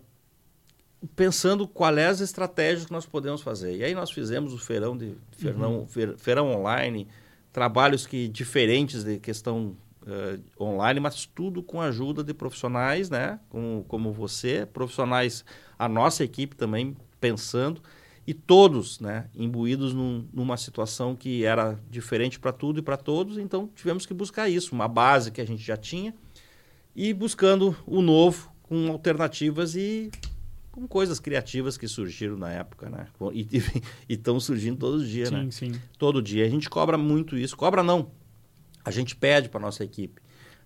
pensando quais é as estratégias que nós podemos fazer. E aí nós fizemos o feirão de feirão, uhum. feirão online, trabalhos que diferentes de questão uh, online, mas tudo com a ajuda de profissionais, né? Como, como você, profissionais, a nossa equipe também pensando e todos né, imbuídos num, numa situação que era diferente para tudo e para todos, então tivemos que buscar isso, uma base que a gente já tinha, e buscando o novo com alternativas e com coisas criativas que surgiram na época, né? E estão surgindo todos os dias, sim, né? Sim. Todo dia. A gente cobra muito isso. Cobra não. A gente pede para nossa equipe,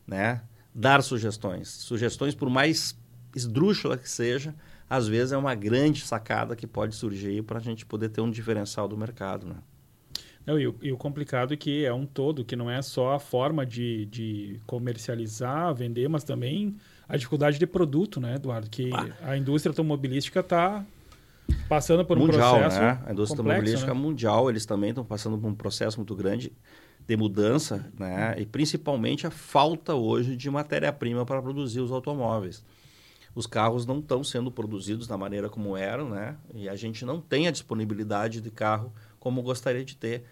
né? Dar sugestões. Sugestões, por mais esdrúxula que seja, às vezes é uma grande sacada que pode surgir para a gente poder ter um diferencial do mercado, né? Não, e, o, e, o, complicado é que é um todo, que não é só a forma de, de comercializar, vender, mas também a dificuldade de produto, né, Eduardo? Que ah. a indústria automobilística está passando por um mundial, processo né? A indústria complexo, automobilística né? mundial, eles também estão passando por um processo muito grande de mudança, né? E principalmente a falta hoje de matéria-prima para produzir os automóveis os carros não estão sendo produzidos da maneira como eram, né? E a gente não tem a disponibilidade de carro como gostaria de ter.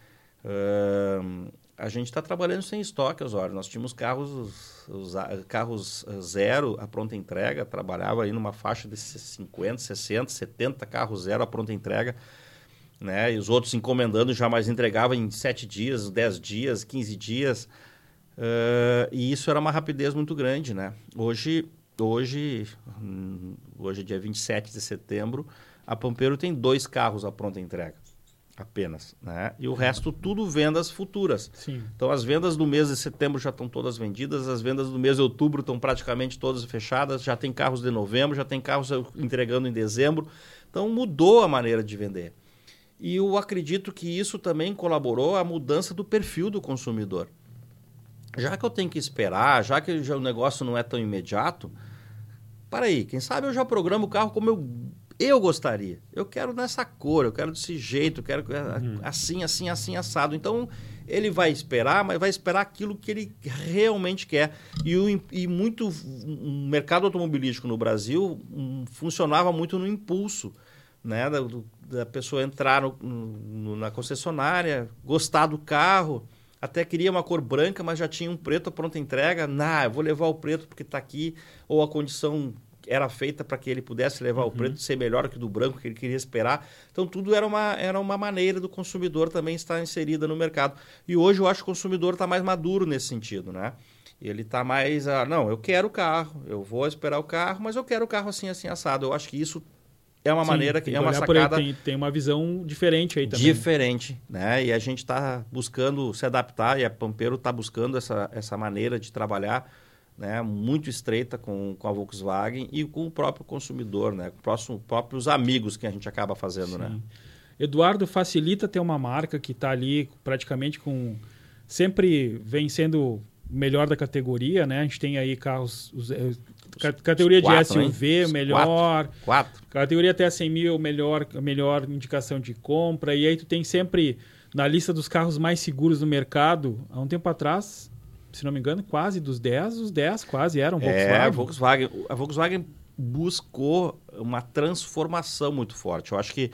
Uh, a gente está trabalhando sem estoque, Osório. Nós tínhamos carros, os, carros zero a pronta entrega, trabalhava aí numa faixa de 50, 60, 70 carros zero a pronta entrega. Né? E os outros encomendando já mais entregava em 7 dias, 10 dias, 15 dias. Uh, e isso era uma rapidez muito grande, né? Hoje hoje, hum, hoje é dia 27 de setembro, a Pampeiro tem dois carros à pronta entrega apenas, né? E o resto tudo vendas futuras. Sim. Então as vendas do mês de setembro já estão todas vendidas, as vendas do mês de outubro estão praticamente todas fechadas, já tem carros de novembro, já tem carros entregando em dezembro. Então mudou a maneira de vender. E eu acredito que isso também colaborou à mudança do perfil do consumidor. Já que eu tenho que esperar, já que o negócio não é tão imediato, para aí, quem sabe eu já programo o carro como eu, eu gostaria. Eu quero nessa cor, eu quero desse jeito, eu quero uhum. assim, assim, assim, assado. Então, ele vai esperar, mas vai esperar aquilo que ele realmente quer. E, o, e muito, o mercado automobilístico no Brasil um, funcionava muito no impulso. Né, da, da pessoa entrar no, no, na concessionária, gostar do carro, até queria uma cor branca, mas já tinha um preto pronta entrega. Nah, eu vou levar o preto porque está aqui. Ou a condição era feita para que ele pudesse levar uhum. o preto ser melhor que do branco que ele queria esperar. Então tudo era uma, era uma maneira do consumidor também estar inserida no mercado. E hoje eu acho que o consumidor está mais maduro nesse sentido, né? Ele está mais, ah, não, eu quero o carro, eu vou esperar o carro, mas eu quero o carro assim, assim, assado. Eu acho que isso é uma Sim, maneira que é uma sacada tem, tem, uma visão diferente aí também diferente né e a gente está buscando se adaptar e a Pampero está buscando essa, essa maneira de trabalhar né muito estreita com, com a Volkswagen e com o próprio consumidor né com os próprios amigos que a gente acaba fazendo né? Sim. né Eduardo facilita ter uma marca que está ali praticamente com sempre vem sendo melhor da categoria, né? A gente tem aí carros, os, é, categoria quatro, de SUV, Os melhor. Quatro. quatro. Categoria até 100 mil, melhor, melhor indicação de compra. E aí tu tem sempre na lista dos carros mais seguros do mercado, há um tempo atrás, se não me engano, quase dos 10, os 10 quase eram Volkswagen. É, a Volkswagen, a Volkswagen buscou uma transformação muito forte. Eu acho que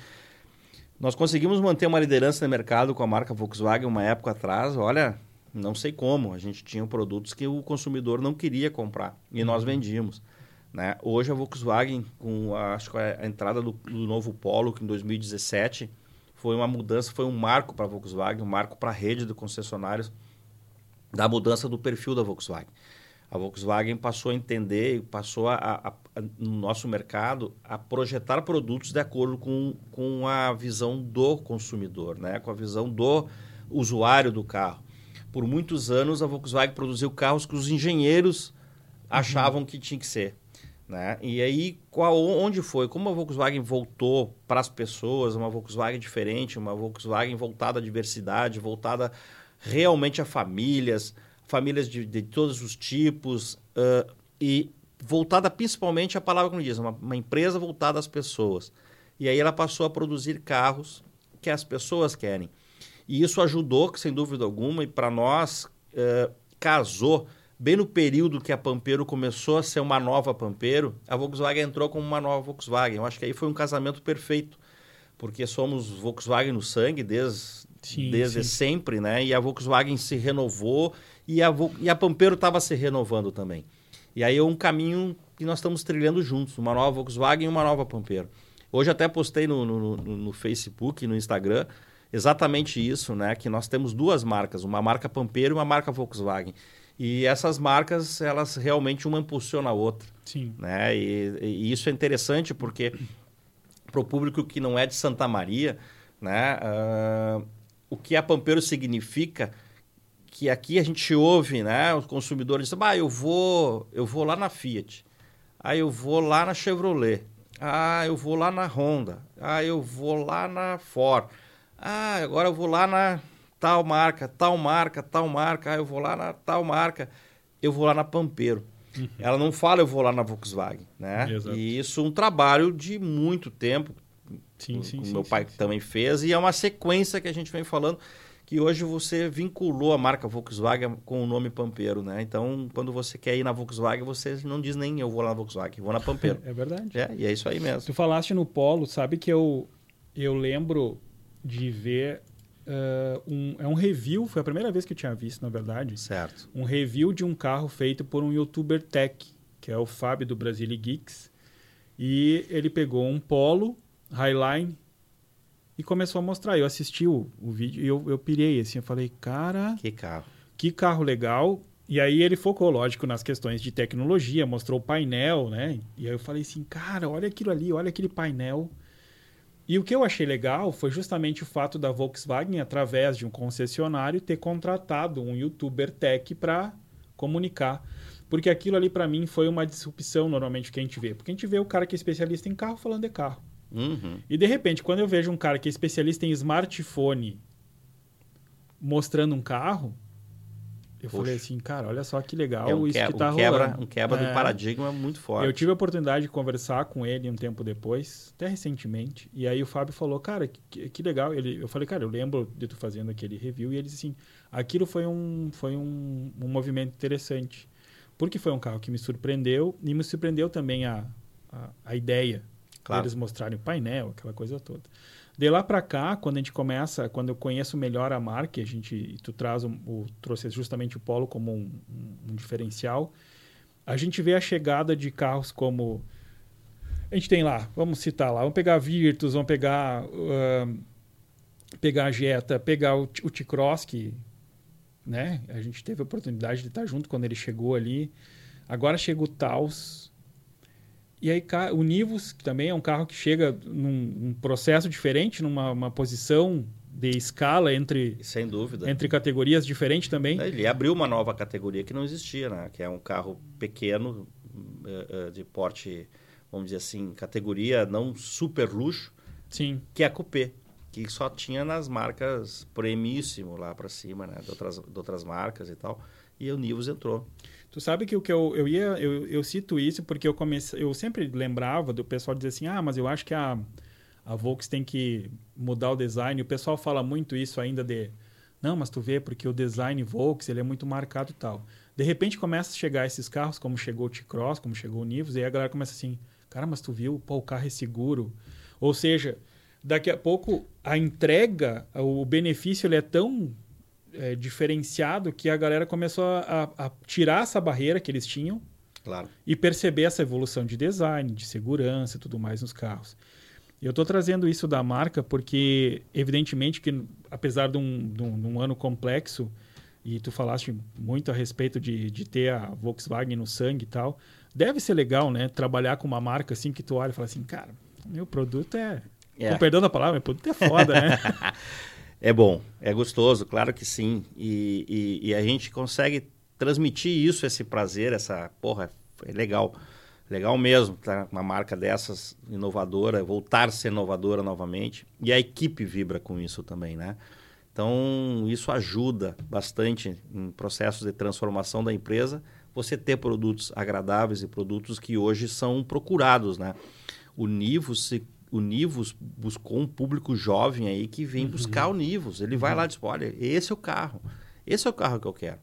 nós conseguimos manter uma liderança no mercado com a marca Volkswagen uma época atrás. Olha, não sei como. A gente tinha produtos que o consumidor não queria comprar e nós uhum. vendíamos. Né? Hoje a Volkswagen, com a, acho que a entrada do, do novo Polo, que em 2017 foi uma mudança, foi um marco para a Volkswagen, um marco para a rede de concessionários da mudança do perfil da Volkswagen. A Volkswagen passou a entender, passou a, a, a, no nosso mercado a projetar produtos de acordo com, com a visão do consumidor, né? com a visão do usuário do carro. Por muitos anos, a Volkswagen produziu carros que os engenheiros achavam uhum. que tinha que ser. Né? E aí, qual, onde foi? Como a Volkswagen voltou para as pessoas, uma Volkswagen diferente, uma Volkswagen voltada à diversidade, voltada realmente a famílias, famílias de, de todos os tipos, uh, e voltada principalmente à palavra como diz, uma, uma empresa voltada às pessoas. E aí ela passou a produzir carros que as pessoas querem. E isso ajudou, sem dúvida alguma, e para nós uh, casou bem no período que a Pampero começou a ser uma nova Pampero, a Volkswagen entrou como uma nova Volkswagen. Eu acho que aí foi um casamento perfeito, porque somos Volkswagen no sangue desde, sim, desde sim. sempre, né? E a Volkswagen se renovou e a, e a Pampero estava se renovando também. E aí é um caminho que nós estamos trilhando juntos, uma nova Volkswagen e uma nova Pampero. Hoje até postei no, no, no, no Facebook, no Instagram, exatamente isso, né? Que nós temos duas marcas, uma marca Pampero e uma marca Volkswagen. E essas marcas, elas realmente uma impulsiona a outra. Sim. Né? E, e isso é interessante porque para o público que não é de Santa Maria, né, uh, o que a Pampeiro significa que aqui a gente ouve, né, os consumidores dizem, ah, eu vou, eu vou lá na Fiat, ah, eu vou lá na Chevrolet, ah, eu vou lá na Honda, ah, eu vou lá na Ford, ah, agora eu vou lá na tal marca, tal marca, tal marca, ah, eu vou lá na tal marca, eu vou lá na Pampeiro. Uhum. Ela não fala eu vou lá na Volkswagen, né? Exato. E isso é um trabalho de muito tempo. Sim, sim, o sim, meu pai sim, também fez e é uma sequência que a gente vem falando que hoje você vinculou a marca Volkswagen com o nome Pampeiro, né? Então, quando você quer ir na Volkswagen, você não diz nem eu vou lá na Volkswagen, vou na Pampeiro. é verdade. É, e é isso aí mesmo. Tu falaste no Polo, sabe que eu eu lembro de ver Uh, um, é um review, foi a primeira vez que eu tinha visto, na verdade. Certo. Um review de um carro feito por um youtuber tech, que é o Fábio do Brasil Geeks. E ele pegou um Polo Highline e começou a mostrar. Eu assisti o, o vídeo e eu, eu pirei assim. Eu falei, cara. Que carro. Que carro legal. E aí ele focou, lógico, nas questões de tecnologia, mostrou o painel, né? E aí eu falei assim, cara, olha aquilo ali, olha aquele painel e o que eu achei legal foi justamente o fato da Volkswagen, através de um concessionário, ter contratado um youtuber tech para comunicar. Porque aquilo ali, para mim, foi uma disrupção normalmente que a gente vê. Porque a gente vê o cara que é especialista em carro falando de carro. Uhum. E de repente, quando eu vejo um cara que é especialista em smartphone mostrando um carro, eu Poxa. falei assim, cara, olha só que legal é um isso que, que tá um quebra, rolando. Um quebra é, do paradigma muito forte. Eu tive a oportunidade de conversar com ele um tempo depois, até recentemente, e aí o Fábio falou, cara, que, que legal. Ele, eu falei, cara, eu lembro de tu fazendo aquele review, e ele disse assim, aquilo foi um, foi um, um movimento interessante, porque foi um carro que me surpreendeu, e me surpreendeu também a, a, a ideia claro. deles mostrarem o painel, aquela coisa toda. De lá para cá, quando a gente começa, quando eu conheço melhor a marca, a gente, tu traz o, o trouxe justamente o Polo como um, um, um, diferencial, a gente vê a chegada de carros como a gente tem lá, vamos citar lá, vamos pegar a Virtus, vamos pegar uh, pegar a Jetta, pegar o, o T-Cross que, né? A gente teve a oportunidade de estar junto quando ele chegou ali. Agora chega o Taos, e aí o Nivus, que também é um carro que chega num, num processo diferente, numa posição de escala entre sem dúvida entre categorias diferentes também. Ele abriu uma nova categoria que não existia, né? Que é um carro pequeno uh, uh, de porte, vamos dizer assim, categoria não super luxo. Sim. Que é a coupé, que só tinha nas marcas premiíssimo lá para cima, né? De outras, de outras marcas e tal. e o Nivus entrou. Tu sabe que o que eu, eu ia, eu, eu cito isso porque eu comecei, eu sempre lembrava do pessoal dizer assim, ah, mas eu acho que a, a Volks tem que mudar o design. O pessoal fala muito isso ainda de, não, mas tu vê porque o design Volks ele é muito marcado e tal. De repente começa a chegar esses carros, como chegou o T-Cross, como chegou o Nivus, e aí a galera começa assim, cara, mas tu viu, pô, o carro é seguro. Ou seja, daqui a pouco a entrega, o benefício ele é tão é, diferenciado que a galera começou a, a, tirar essa barreira que eles tinham claro. e perceber essa evolução de design, de segurança e tudo mais nos carros. Eu estou trazendo isso da marca porque, evidentemente, que apesar de um, de um, de um ano complexo, e tu falaste muito a respeito de, de ter a Volkswagen no sangue e tal, deve ser legal, né? Trabalhar com uma marca assim que tu olha e fala assim, cara, meu produto é... É. Com perdão da palavra, meu produto é foda, né? É bom, é gostoso, claro que sim. E, e, e, a gente consegue transmitir isso, esse prazer, essa porra, é legal. Legal mesmo, tá? Uma marca dessas inovadora, voltar a ser inovadora novamente. E a equipe vibra com isso também, né? Então, isso ajuda bastante em processos de transformação da empresa, você ter produtos agradáveis e produtos que hoje são procurados, né? O Nivo se o Nivus buscou um público jovem aí que vem uhum. buscar o Nivus. Ele vai uhum. lá e diz: olha, esse é o carro. Esse é o carro que eu quero.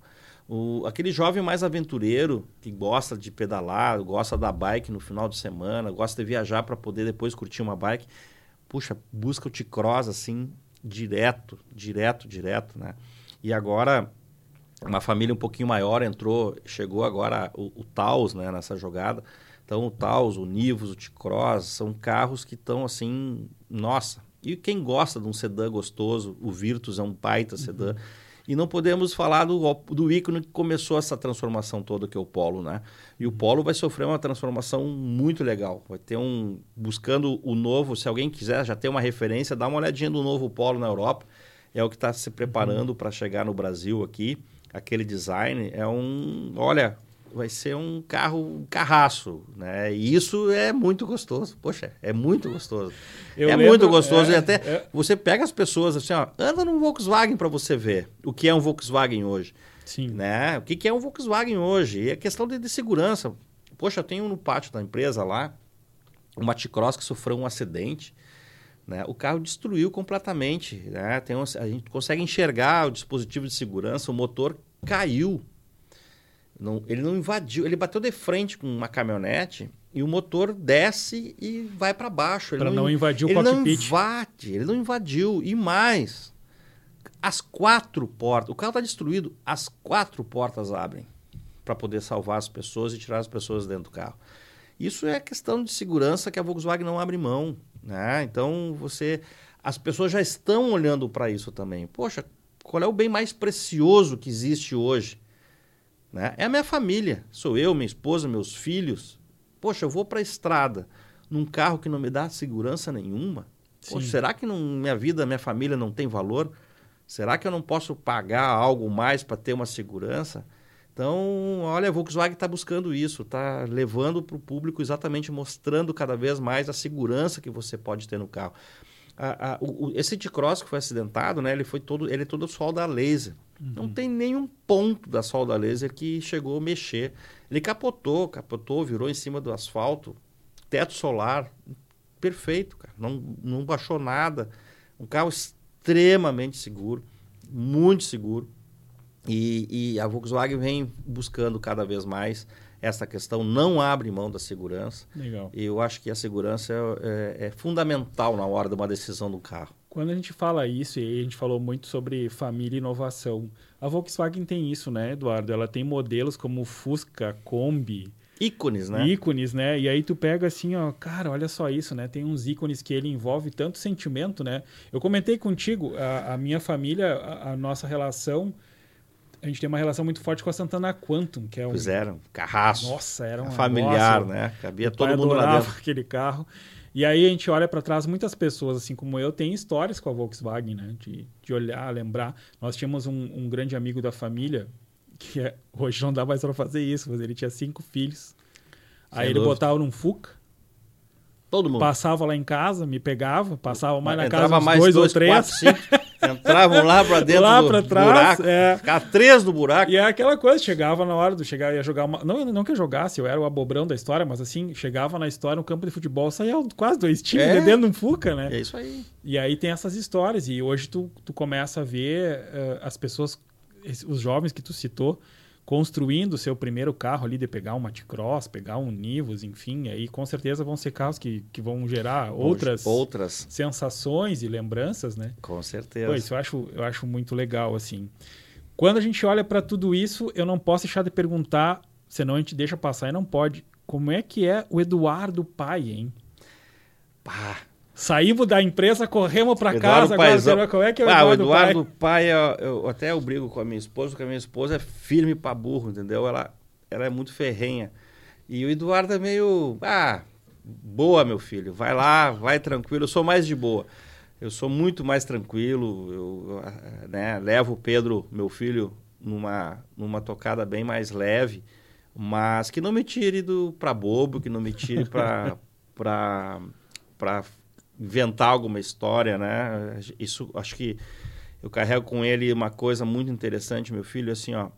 O, aquele jovem mais aventureiro que gosta de pedalar, gosta da bike no final de semana, gosta de viajar para poder depois curtir uma bike, puxa, busca o T-Cross assim, direto, direto, direto, né? E agora uma família um pouquinho maior entrou, chegou agora o, o Taos, né, nessa jogada. Então o Taos, o Nivus, o T-Cross são carros que estão assim, nossa. E quem gosta de um sedã gostoso, o Virtus é um baita sedã. Uhum. E não podemos falar do, do ícone que começou essa transformação toda, que é o Polo, né? E o uhum. Polo vai sofrer uma transformação muito legal. Vai ter um... Buscando o novo, se alguém quiser já ter uma referência, dá uma olhadinha do novo Polo na Europa. É o que está se preparando uhum. para chegar no Brasil aqui. Aquele design é um... Olha, vai ser um carro, um carraço, né? E isso é muito gostoso. Poxa, é muito gostoso. Eu é lembro, muito gostoso é, e até é... você pega as pessoas assim, ó, anda num Volkswagen para você ver o que é um Volkswagen hoje. Sim. Né? O que, que é um Volkswagen hoje? E a questão de, de segurança. Poxa, eu tenho no pátio da empresa lá uma T-Cross que sofreu um acidente. Né? O carro destruiu completamente. Né? Tem um, a gente consegue enxergar o dispositivo de segurança, o motor caiu não, ele não invadiu, ele bateu de frente com uma caminhonete e o motor desce e vai para baixo. Para não, não invadir o cockpit. Ele não invade, ele não invadiu. E mais, as quatro portas, o carro está destruído, as quatro portas abrem para poder salvar as pessoas e tirar as pessoas dentro do carro. Isso é questão de segurança que a Volkswagen não abre mão. Né? Então, você. As pessoas já estão olhando para isso também. Poxa, qual é o bem mais precioso que existe hoje? Né? É a minha família. Sou eu, minha esposa, meus filhos. Poxa, eu vou para a estrada num carro que não me dá segurança nenhuma. Poxa, será que não, minha vida, minha família não tem valor? Será que eu não posso pagar algo mais para ter uma segurança? Então, olha, a Volkswagen está buscando isso, está levando para o público exatamente mostrando cada vez mais a segurança que você pode ter no carro. A, a, o, esse T-Cross que foi acidentado, né, ele foi todo, ele é todo solda laser. Uhum. Não tem nenhum ponto da solda laser que chegou a mexer. Ele capotou, capotou, virou em cima do asfalto, teto solar, perfeito, cara. Não, não baixou nada. Um carro extremamente seguro, muito seguro. E, e a Volkswagen vem buscando cada vez mais essa questão, não abre mão da segurança. Legal. E eu acho que a segurança é, é, é fundamental na hora de uma decisão do carro. Quando a gente fala isso, e a gente falou muito sobre família e inovação, a Volkswagen tem isso, né, Eduardo? Ela tem modelos como Fusca, Kombi. Ícones, né? Ícones, né? E aí tu pega assim, ó, cara, olha só isso, né? Tem uns ícones que ele envolve tanto sentimento, né? Eu comentei contigo, a, a minha família, a, a, nossa relação, a gente tem uma relação muito forte com a Santana Quantum, que é um... Fizeram, carraço. Nossa, era um familiar, nossa, né? Cabia todo mundo lá dentro. aquele carro. E aí a gente olha para trás, muitas pessoas, assim como eu, têm histórias com a Volkswagen, né? De, de olhar, lembrar. Nós tínhamos um, um grande amigo da família, que é, hoje não dá mais para fazer isso, mas ele tinha cinco filhos. Sem aí dúvida. ele botava num Fuca. Todo mundo. Passava lá em casa, me pegava, passava mais na casa uns mais dois, dois ou três. Quatro, Entravam lá pra dentro Lá do pra trás, buraco. é. Ficava três no buraco. E é aquela coisa, chegava na hora do chegar, ia jogar uma. Não, não que eu jogasse, eu era o abobrão da história, mas assim, chegava na história, no campo de futebol, saía quase dois times É. dentro de um Fuca, né? É isso aí. E aí tem essas histórias, e hoje tu, tu começa a ver eh, as pessoas, es- os jovens que tu citou, construindo o seu primeiro carro ali, de pegar um Maticross, pegar um Nivus, enfim, aí com certeza vão ser carros que, que vão gerar outras Outras, sensações e lembranças, né? com certeza. Pô, isso eu acho, eu acho muito legal, assim. Quando a gente olha para tudo isso, eu não posso deixar de perguntar, senão a gente deixa passar e não pode. Como é que é o Eduardo pai, hein? Pá. Saímos da empresa, corremos para casa, agora Paizão. será- como é que é o Ah, Eduardo, o Eduardo pai? pai, eu, eu- até eu brigo com a minha esposa, porque a minha esposa é firme pra burro, entendeu? Ela, ela é muito ferrenha. E o Eduardo é meio. Ah, boa, meu filho. Vai lá, vai tranquilo. Eu sou mais de boa. Eu sou muito mais tranquilo. Eu, ah, né, levo o Pedro, meu filho, numa, numa tocada bem mais leve, mas que não me tire do pra bobo, que não me tire pra, pra inventar alguma história, né? Isso, acho que eu carrego com ele uma coisa muito interessante, meu filho, assim, ó,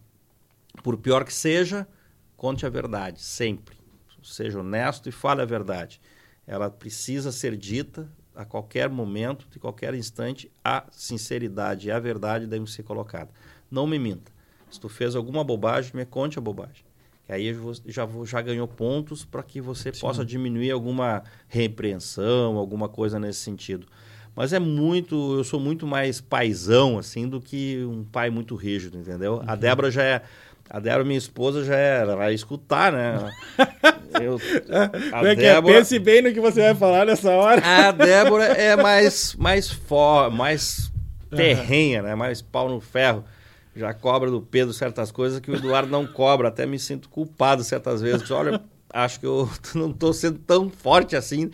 por pior que seja, conte a verdade, sempre. Seja honesto e fale a verdade. Ela precisa ser dita a qualquer momento, de qualquer instante, a sinceridade e a verdade devem ser colocadas. Não me minta. Se tu fez alguma bobagem, me conte a bobagem. Que aí já, já ganhou pontos para que você possa diminuir alguma repreensão, alguma coisa nesse sentido. Mas é muito, eu sou muito mais paizão assim do que um pai muito rígido, entendeu? A Débora já é, a Débora minha esposa já é, ela vai escutar, né? Eu, a é é? Pense bem no que você vai falar nessa hora. a Débora é mais mais for, mais terrenha, né? Mais pau no ferro. Já cobra do Pedro certas coisas que o Eduardo não cobra. Até me sinto culpado certas vezes. Olha, acho que eu não estou sendo tão forte assim.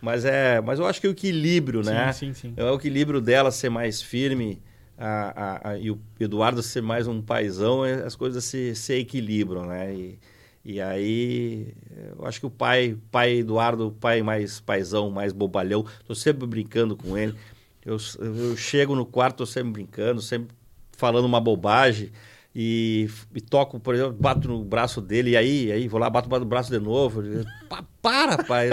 Mas é, mas eu acho que o equilíbrio, né? Sim, sim, sim. É o equilíbrio dela ser mais firme a, a- a- e o Eduardo ser mais um paizão, é- as coisas se, se equilibram, né? E, e aí, eu acho que o pai, pai Eduardo, o pai mais paizão, mais bobalhão, tô sempre brincando com ele. Eu, eu chego no quarto, tô sempre brincando, sempre falando uma bobagem e, e toco, por exemplo, bato no braço dele e aí, aí vou lá, bato, bato no braço de novo. Ele, "Pa- Para, pai.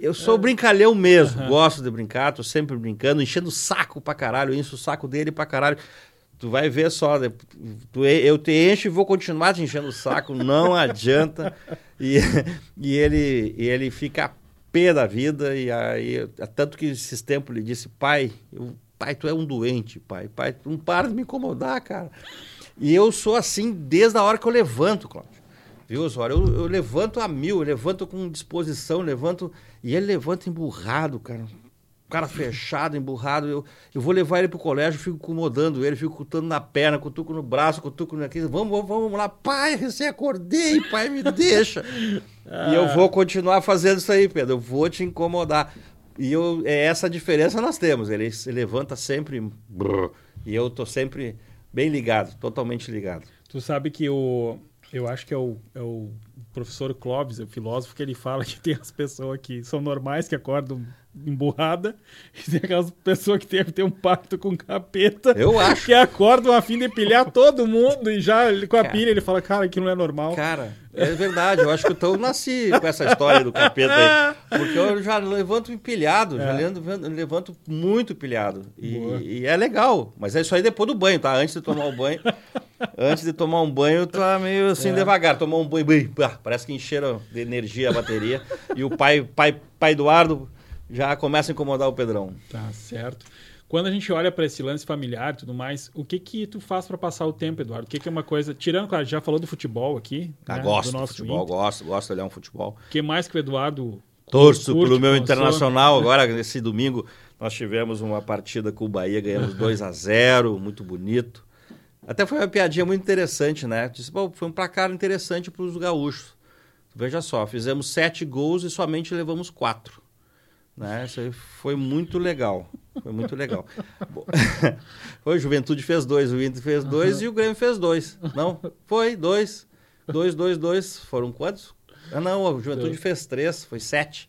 Eu sou brincalhão mesmo, gosto de brincar, tô sempre brincando, enchendo o saco pra caralho, encho o saco dele pra caralho. Tu vai ver só, né? tu, eu te encho e vou continuar te enchendo o saco, não adianta. E, e, ele, e ele fica pé da vida, e aí, tanto que esses tempos ele disse, pai, eu, pai, tu é um doente, pai, pai, tu não para de me incomodar, cara. E eu sou assim desde a hora que eu levanto, Cláudio. Viu, Osório? Eu, eu levanto a mil, eu levanto com disposição, levanto. E ele levanta emburrado, cara. O cara fechado, emburrado. Eu, eu vou levar ele pro colégio, fico incomodando ele, fico cutando na perna, cutuco no braço, cutuco aqui. Vamos, vamos, vamos lá. Pai, recém acordei, pai, me deixa. E eu vou continuar fazendo isso aí, Pedro. Eu vou te incomodar. E eu, é essa diferença nós temos. Ele se levanta sempre. brrr, e eu tô sempre bem ligado, totalmente ligado. Tu sabe que o. Eu acho que é o, é o professor Clóvis, o filósofo, que ele fala que tem as pessoas que são normais, que acordam emburrada, e tem aquelas pessoas que têm que ter um pacto com o capeta, Eu acho. que acordam a fim de pilhar todo mundo, e já com a Cara. pilha ele fala, cara, aquilo não é normal. Cara, é verdade. Eu acho que eu nasci com essa história do capeta aí. Porque eu já levanto empilhado, já É. levanto, levanto muito pilhado. E, e é legal. Mas é isso aí depois do banho, tá? Antes de tomar o banho. antes de tomar um banho, tá meio assim É. devagar. Tomar um banho, parece que encheram de energia a bateria. e o pai, pai, pai Eduardo já começa a incomodar o Pedrão. Tá certo. Quando a gente olha para esse lance familiar e tudo mais, o que que tu faz para passar o tempo, Eduardo? O que que é uma coisa, tirando, claro, já falou do futebol aqui, Ah, né, gosto do nosso futebol, Inter. gosto, gosto de olhar um futebol. O que mais que o Eduardo Torço curte, pelo meu internacional. Agora, nesse domingo, nós tivemos uma partida com o Bahia, ganhamos 2 a 0 muito bonito. Até foi uma piadinha muito interessante, né? Disse, Pô, foi um placar interessante para os gaúchos. Veja só, fizemos sete gols e somente levamos quatro. Né? Isso aí foi muito legal. Foi muito legal. Foi, o Juventude fez dois, o Inter fez dois e o Grêmio fez dois. Não, foi dois. Dois, dois, dois. Foram quantos? Ah, não, a Juventude fez três, foi sete.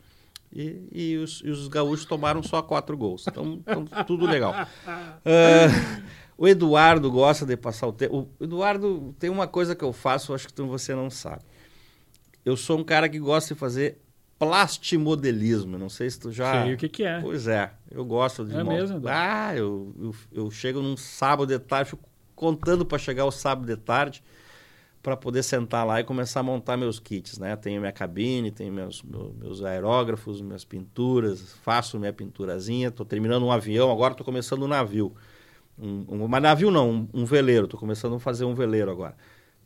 E, e, os, e os gaúchos tomaram só quatro gols. Então, então tudo legal. Uh, o Eduardo gosta de passar o tempo. O Eduardo tem uma coisa que eu faço, acho que você não sabe. Eu sou um cara que gosta de fazer plastimodelismo. Não sei se tu já. Sei o que, que é. Pois é, eu gosto de. É mesmo? Ah, eu, eu, eu, chego num sábado de tarde, fico contando para chegar o sábado de tarde para poder sentar lá e começar a montar meus kits, né? Tenho minha cabine, tenho meus, meus, meus aerógrafos, minhas pinturas, faço minha pinturazinha. Estou terminando um avião, agora estou começando um navio. Um, um, mas navio não, um, um veleiro. Estou começando a fazer um veleiro agora.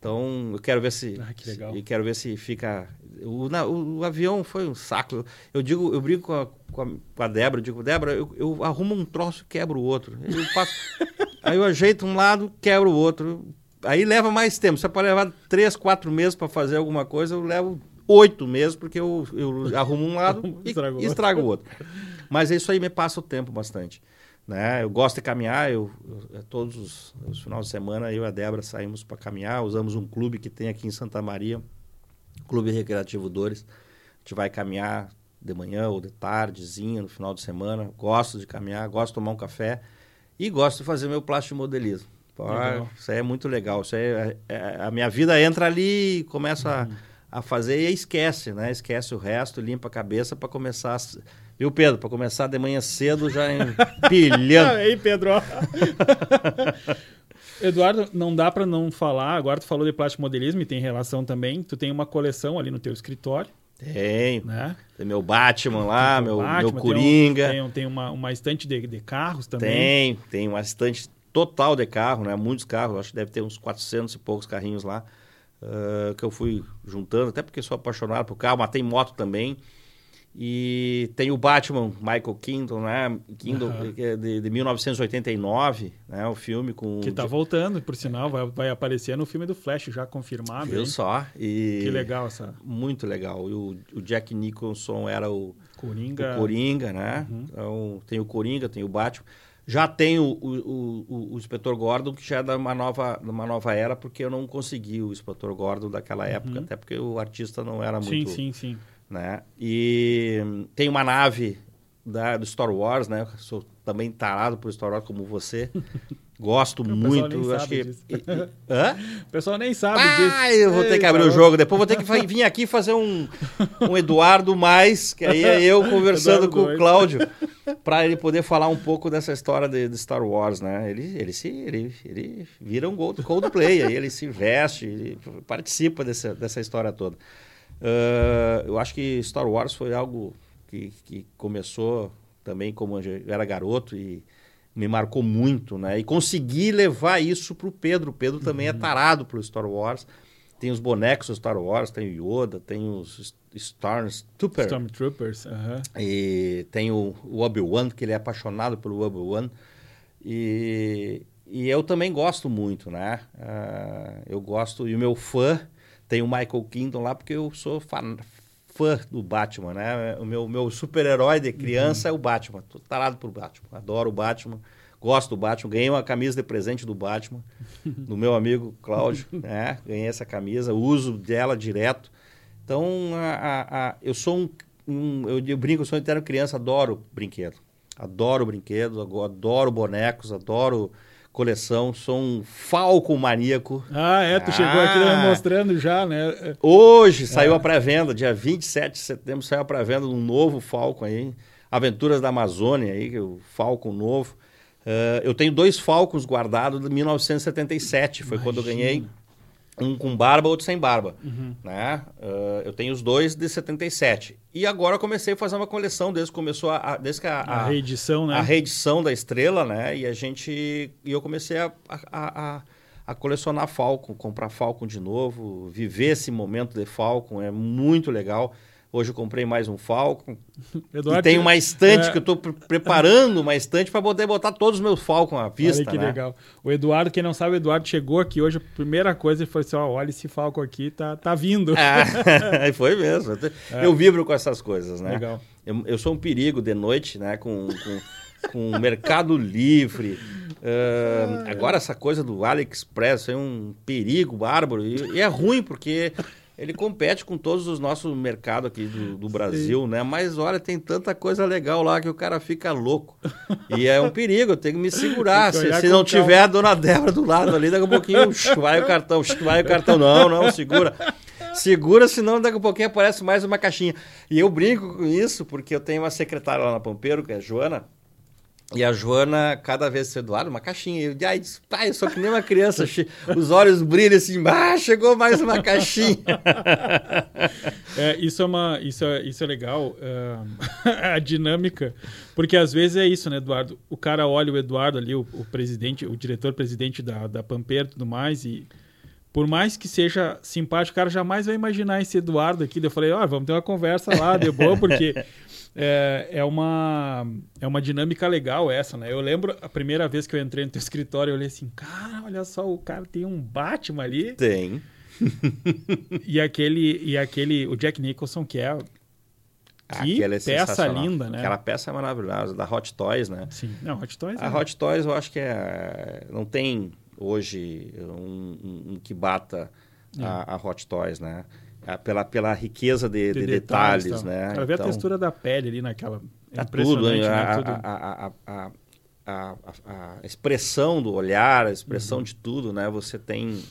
Então, eu quero ver se. Ah, que legal. E quero ver se fica. O, na, o, o, avião foi um saco. Eu, digo, eu brigo com a, com a, com a Débora, eu digo, Débora, eu, eu arrumo um troço e quebro o outro. Eu passo, aí eu ajeito um lado, quebro o outro. Aí leva mais tempo. Você pode levar três, quatro meses para fazer alguma coisa, eu levo oito meses, porque eu, eu arrumo um lado e, e estrago o outro. Mas isso aí me passa o tempo bastante. Né? Eu gosto de caminhar, eu, eu todos os, os finais de semana eu e a Débora saímos para caminhar, usamos um clube que tem aqui em Santa Maria, Clube Recreativo Dores. A gente vai caminhar de manhã ou de tardezinha, no final de semana. Gosto de caminhar, gosto de tomar um café e gosto de fazer meu plástico modelismo. Pô, isso aí é muito legal. Isso aí é, é, a minha vida entra ali e começa uhum. a, a, fazer e esquece, né? Esquece o resto, limpa a cabeça para começar a Viu, Pedro? Para começar de manhã cedo, já empilhando. Ei, Pedro. Eduardo, não dá para não falar. Agora tu falou de plástico modelismo e tem relação também. Tu tem uma coleção ali no teu escritório. Tem. Né? Tem meu Batman lá, meu, Batman, meu Coringa. Tem, um, tem, uma, uma estante de, de carros também. Tem, tem uma estante total de carro, né? Muitos carros, acho que deve ter uns 400 e poucos carrinhos lá. Uh, que eu fui juntando, até porque sou apaixonado por carro, mas tem moto também. E tem o Batman, Michael Keaton, né? Keaton, uhum. de, de 1989, né? O filme com... Que tá voltando, por sinal, vai, vai aparecer no filme do Flash, já confirmado. Viu só? E... Que legal essa... Muito legal. E o, o Jack Nicholson era o... Coringa. O Coringa, né? Uhum. Então, tem o Coringa, tem o Batman. Já tem o, o, o, o Inspetor Gordon, que já é de uma nova, uma nova era, porque eu não consegui o Inspetor Gordon daquela época, uhum. até porque o artista não era muito... Sim, sim, sim né? E tem uma nave da, do Star Wars, né? Sou também tarado por Star Wars como você. Gosto muito. Acho que. E... Hã? O pessoal nem sabe ah, disso. eu vou ter que abrir o jogo. Depois vou ter que vir aqui fazer um, um Eduardo mais, que aí é eu conversando com o Cláudio, para ele poder falar um pouco dessa história de, de, Star Wars, né? Ele, ele, se, ele, ele vira um Coldplay, aí ele se veste, ele participa dessa, dessa história toda. Uh, eu acho que Star Wars foi algo que, que começou também como eu era garoto e me marcou muito, né? E consegui levar isso para o Pedro. O Pedro também é uhum. é tarado pelo Star Wars. Tem os bonecos do Star Wars, tem o Yoda, tem os Stormtroopers. Stormtroopers, uhum. E tem o, o Obi-Wan, que ele é apaixonado pelo Obi-Wan. E, e eu também gosto muito, né? Uh, eu gosto, e o meu fã tem o Michael Keaton lá, porque eu sou fã, fã do Batman, né? O meu, meu super-herói de criança uhum. é o Batman. Tô tarado por Batman. Adoro o Batman. Gosto do Batman. Ganhei uma camisa de presente do Batman, do meu amigo Cláudio. né? Ganhei essa camisa, uso dela direto. Então, a, a, a, eu sou um, um eu, eu, brinco, eu sou um eterno criança, adoro brinquedo. Adoro brinquedos, adoro bonecos, adoro coleção, sou um falco maníaco. Ah, é, tu ah, chegou aqui ah. mostrando já, né? Hoje saiu é. a pré-venda, dia 27 de setembro saiu a pré-venda de um novo falco aí, Aventuras da Amazônia aí, é o falco novo. Uh, eu tenho dois falcos guardados de 1977, foi Imagina. quando eu ganhei um com barba, outro sem barba. Uhum. Né? Uh, eu tenho os dois de 77. E agora eu comecei a fazer uma coleção desde que começou a, desde que a, a, a reedição, né? A reedição da estrela, né? E a gente e eu comecei a, a, a, colecionar Falcon, comprar Falcon de novo, viver esse momento de Falcon é muito legal. Hoje eu comprei mais um Falcon. Eduardo, e tem uma estante é... que eu estou preparando uma estante para poder botar todos os meus Falcon à vista. Olha que né? legal. O Eduardo, quem não sabe, o Eduardo chegou aqui hoje, a primeira coisa ele falou assim: ó, olha esse Falcon aqui, tá, tá vindo. É, foi mesmo. É. Eu vibro com essas coisas, né? Legal. Eu, eu sou um perigo de noite, né? Com, com, com o Mercado Livre. Uh, agora essa coisa do AliExpress é um perigo bárbaro. E, e é ruim porque ele compete com todos os nossos mercados aqui do, do Brasil, Sim. né? Mas olha, tem tanta coisa legal lá que o cara fica louco. E é um perigo, eu tenho que me segurar. se, se não tiver a dona Débora do lado ali, daqui a pouquinho vai o cartão, vai o cartão. Não, não, segura. Segura, senão daqui a pouquinho aparece mais uma caixinha. E eu brinco com isso, porque eu tenho uma secretária lá na Pampeiro, que é a Joana, e a Joana, cada vez se Eduardo, uma caixinha. Eu, ai, pai, eu sou que nem uma criança. Os olhos brilham assim, ah, chegou mais uma caixinha. É, isso, é uma, isso, é, isso é legal, uh, a dinâmica. Porque às vezes é isso, né, Eduardo? O cara olha o Eduardo ali, o, o presidente, o diretor-presidente da, da Pamper e tudo mais, e por mais que seja simpático, o cara jamais vai imaginar esse Eduardo aqui. Eu falei, ó, oh, vamos ter uma conversa lá, de boa, porque é, é, uma, é uma dinâmica legal essa, né? Eu lembro a primeira vez que eu entrei no teu escritório, eu olhei assim, cara, olha só, o cara tem um Batman ali. Tem. e aquele, e aquele, o Jack Nicholson, que é que é peça linda, né? Aquela peça é maravilhosa, da Hot Toys, né? Sim, não, Hot Toys. A é. Hot Toys eu acho que é. Não tem hoje um, um, que bata é. a, a Hot Toys, né? pela, pela riqueza de, de, de detalhes, detalhes né? Cara, ver então, a textura da pele ali naquela... É tudo, né? A, tudo. A, a, a, a, expressão do olhar, a expressão uhum. de tudo, né? Você tem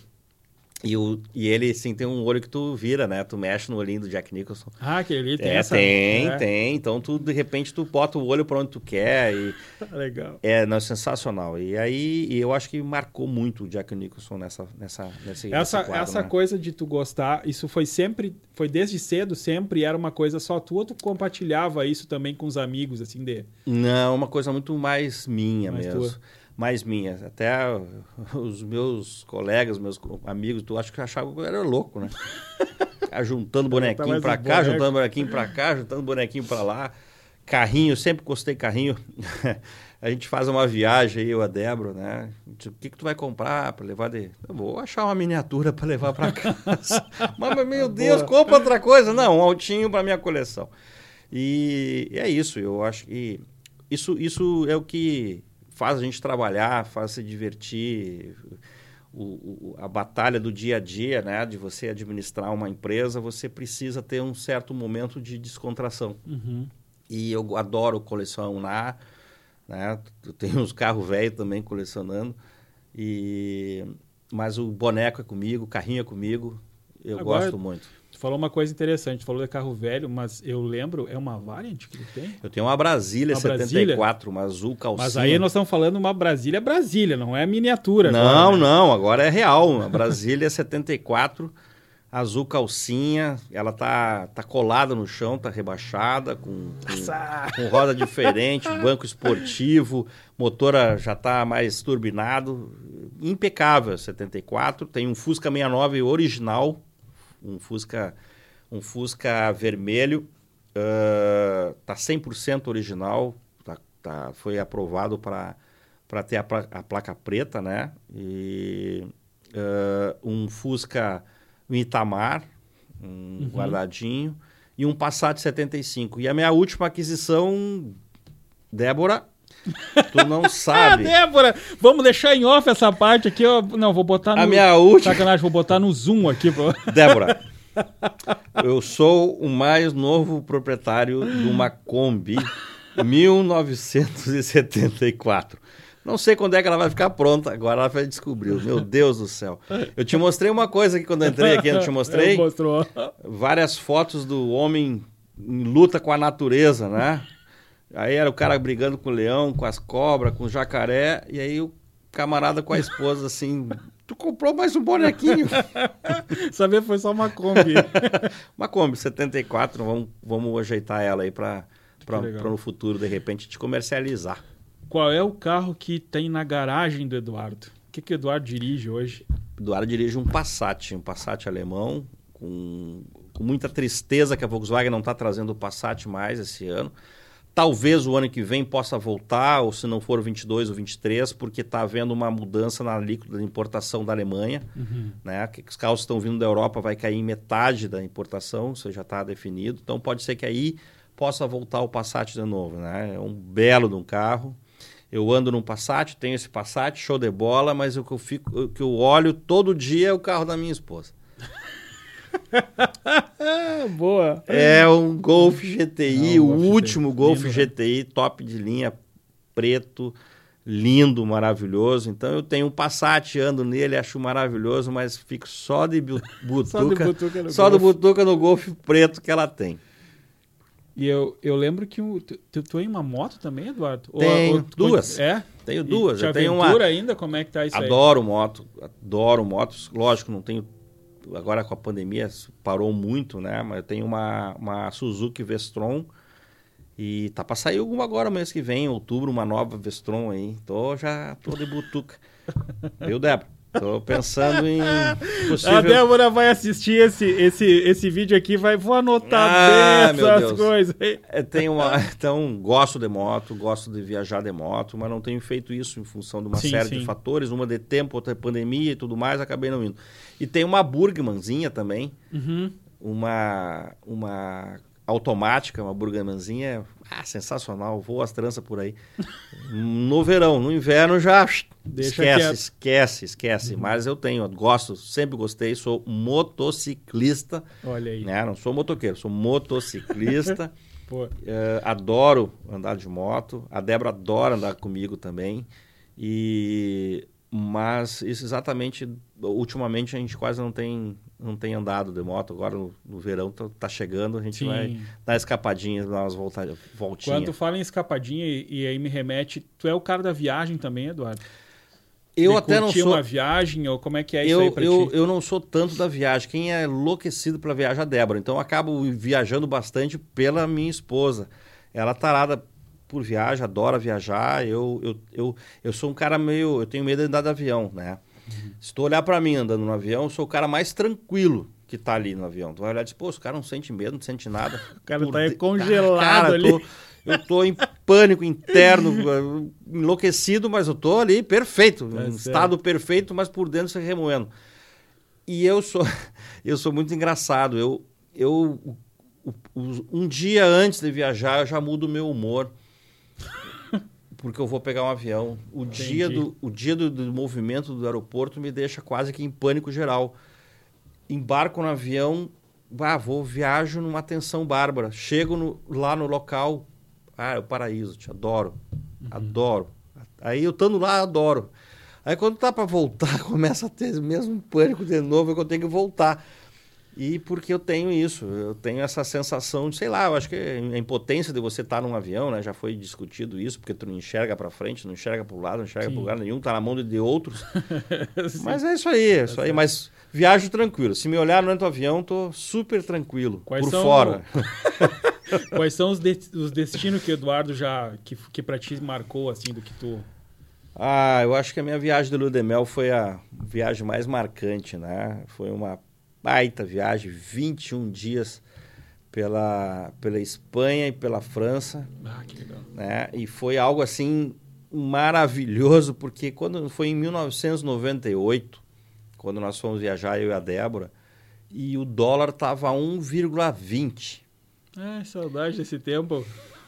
e, o, e ele, assim, tem um olho que tu vira, né? Tu mexe no olhinho do Jack Nicholson. Ah, aquele ali tem é, essa... Tem, é. tem. Então, tu, de repente, tu bota o olho para onde tu quer e... Legal. É, não, é sensacional. E aí, e eu acho que marcou muito o Jack Nicholson nessa... nessa, nesse, essa quadro, essa né? coisa de tu gostar, isso foi sempre... Foi desde cedo, sempre era uma coisa só tua, tu compartilhava isso também com os amigos, assim, de... Não, uma coisa muito mais minha mais mesmo. Tua mais minhas. Até os meus colegas, meus amigos, tu acho que achavam que eu era louco, né? juntando bonequinho para cá, boneco. juntando bonequinho para cá, juntando bonequinho para lá. Carrinho, sempre gostei carrinho. a gente faz uma viagem aí, eu a Débora, né? O que, que tu vai comprar para levar de. Eu vou achar uma miniatura para levar para casa. Mas, meu Deus, Boa. compra outra coisa. Não, um altinho para minha coleção. E, e é isso, eu acho que isso, isso é o que faz a gente trabalhar, faz se divertir. O, o, a batalha do dia a dia, né, de você administrar uma empresa, você precisa ter um certo momento de descontração. Uhum. E eu adoro colecionar, né? Eu tenho uns carros velhos também colecionando. E mas o boneco é comigo, o carrinho é comigo. Eu Agora, gosto muito falou uma coisa interessante, falou de carro velho, mas eu lembro, é uma Variant que ele tem? Eu tenho uma Brasília uma 74, Brasília? uma azul calcinha. Mas aí nós estamos falando uma Brasília Brasília, não é miniatura. Não, agora, né? não, agora é real. Uma Brasília 74, azul calcinha, ela tá, tá colada no chão, tá rebaixada, com, com, com roda diferente, banco esportivo, motor já tá mais turbinado, impecável 74, tem um Fusca 69 original, um Fusca, um Fusca vermelho, uh, tá 100% original, tá, tá, foi aprovado para para ter a, a, placa preta, né? E uh, um Fusca um Itamar, um uhum. guardadinho, e um Passat 75. E a minha última aquisição, Débora, Tu não sabe. ah, Débora, vamos deixar em off essa parte aqui. Eu, não, vou botar no. A minha última. Sacanagem, vou botar no Zoom aqui. Pô. Débora, eu sou o mais novo proprietário de uma Kombi 1974. Não sei quando é que ela vai ficar pronta, agora ela vai descobrir. Meu Deus do céu. Eu te mostrei uma coisa aqui quando eu entrei aqui, eu te mostrei? Mostrou. Várias fotos do homem em luta com a natureza, né? Aí era o cara brigando com o leão, com as cobras, com o jacaré, e aí o camarada com a esposa assim, tu comprou mais um bonequinho. Saber foi só uma Kombi. uma Kombi 74, vamos, vamos ajeitar ela aí para no futuro, de repente, te comercializar. Qual é o carro que tem na garagem do Eduardo? O que, que o Eduardo dirige hoje? Eduardo dirige um Passat, um Passat alemão, com, com muita tristeza que a Volkswagen não está trazendo o Passat mais esse ano. Talvez o ano que vem possa voltar, ou se não for 22 ou 23, porque está havendo uma mudança na alíquota de importação da Alemanha. Uhum. Né? Que os carros estão vindo da Europa vai cair em metade da importação, isso já está definido. Então pode ser que aí possa voltar o Passat de novo. Né? É um belo de um carro. Eu ando num Passat, tenho esse Passat, show de bola, mas o que eu, fico, o que eu olho todo dia é o carro da minha esposa. Boa. É um Golf GTI, É o Golf último GTI. Golf Lindo, né? GTI, top de linha, preto, lindo, maravilhoso. Então eu tenho um Passat, ando nele, acho maravilhoso, mas fico só de bu- Só de butuca, butuca no só do butuca no Golf preto que ela tem. E eu, eu lembro que o, tu, tem uma moto também, Eduardo? Ou- Tenho, ou- duas. É? Tenho duas, eu tenho uma... aventura ainda? Como é que tá isso aí? Adoro moto, adoro motos. Lógico, não tenho. Agora com a pandemia parou muito, né? Mas eu tenho uma, uma Suzuki Vestron e tá pra sair alguma agora mês que vem, em outubro, uma nova Vestron aí. Tô já tô de butuca. Viu, Débora? Tô pensando em possível... A Débora vai assistir esse, esse, esse vídeo aqui, vai, vou anotar Ah, essas coisas. É, tenho uma, então, gosto de moto, gosto de viajar de moto, mas não tenho feito isso em função de uma Sim, série sim. de fatores, uma de tempo, outra de pandemia e tudo mais, acabei não indo. E tem uma Burgmanzinha também, Uhum. uma, uma automática, uma Burgmanzinha, ah, sensacional, voa as tranças por aí. No verão, no inverno já Deixa esquece, quieto. Uhum. esquece, esquece. Mas eu tenho, gosto, sempre gostei, sou motociclista, Olha aí. né? Não sou motoqueiro, sou motociclista. É, adoro andar de moto. A Débora adora andar comigo também. E mas isso exatamente ultimamente a gente quase não tem não tem andado de moto. Agora no, no verão tá, tá chegando, a gente sim. vai dar escapadinhas, dar umas volta, voltinhas. Quando tu fala em escapadinha e, e aí me remete, tu é o cara da viagem também, Eduardo? eu De até não sou uma viagem ou como é que é isso eu, aí pra eu, ti? eu não sou tanto da viagem. Quem é enlouquecido pela viagem é a Débora. Então eu acabo viajando bastante pela minha esposa. Ela é tarada por viagem, adora viajar. Eu, eu, eu, eu sou um cara meio. Eu tenho medo de andar de avião, né? Uhum. Se tu olhar pra mim andando no avião, eu sou o cara mais tranquilo que tá ali no avião. Tu vai olhar e diz, pô, esse cara não sente medo, não sente nada. O cara Por tá de- congelado Cara, ali. Eu tô, eu tô em pânico interno, enlouquecido, mas eu tô ali perfeito. Em certo. estado perfeito, mas por dentro se remoendo. E eu sou, eu sou muito engraçado. Eu, eu, o- o- um dia antes de viajar, eu já mudo o meu humor. Porque eu vou pegar um avião. O dia, Entendi. do, o dia do, do movimento do aeroporto me deixa quase que em pânico geral. Embarco no avião, ah, vou, viajo numa tensão bárbara. Chego no- lá no local, ah, é o paraíso, te adoro. Adoro. Aí eu estando lá, adoro. Aí quando tá para voltar, começa a ter mesmo pânico de novo, é que eu tenho que voltar. E porque eu tenho isso, eu tenho essa sensação de, sei lá, eu acho que a impotência de você estar num avião, né? Já foi discutido isso, porque tu não enxerga para frente, não enxerga para o lado, não enxerga para lugar nenhum, tá na mão de- outros. Mas é isso aí, é isso aí. Mas viajo tranquilo. Se me olhar no do avião, tô super tranquilo. Quais por são- fora. Quais são os, de- os destinos que o Eduardo já. que, que pra ti marcou, assim, do que tu. Ah, eu acho que a minha viagem de Lua de Mel foi a viagem mais marcante, né? Foi uma baita viagem, 21 dias pela, pela Espanha e pela França, Ah, que legal. né? E foi algo assim maravilhoso, porque quando foi em 1998, quando nós fomos viajar, eu e a Débora, e o dólar estava 1,20. Ah, saudade desse tempo.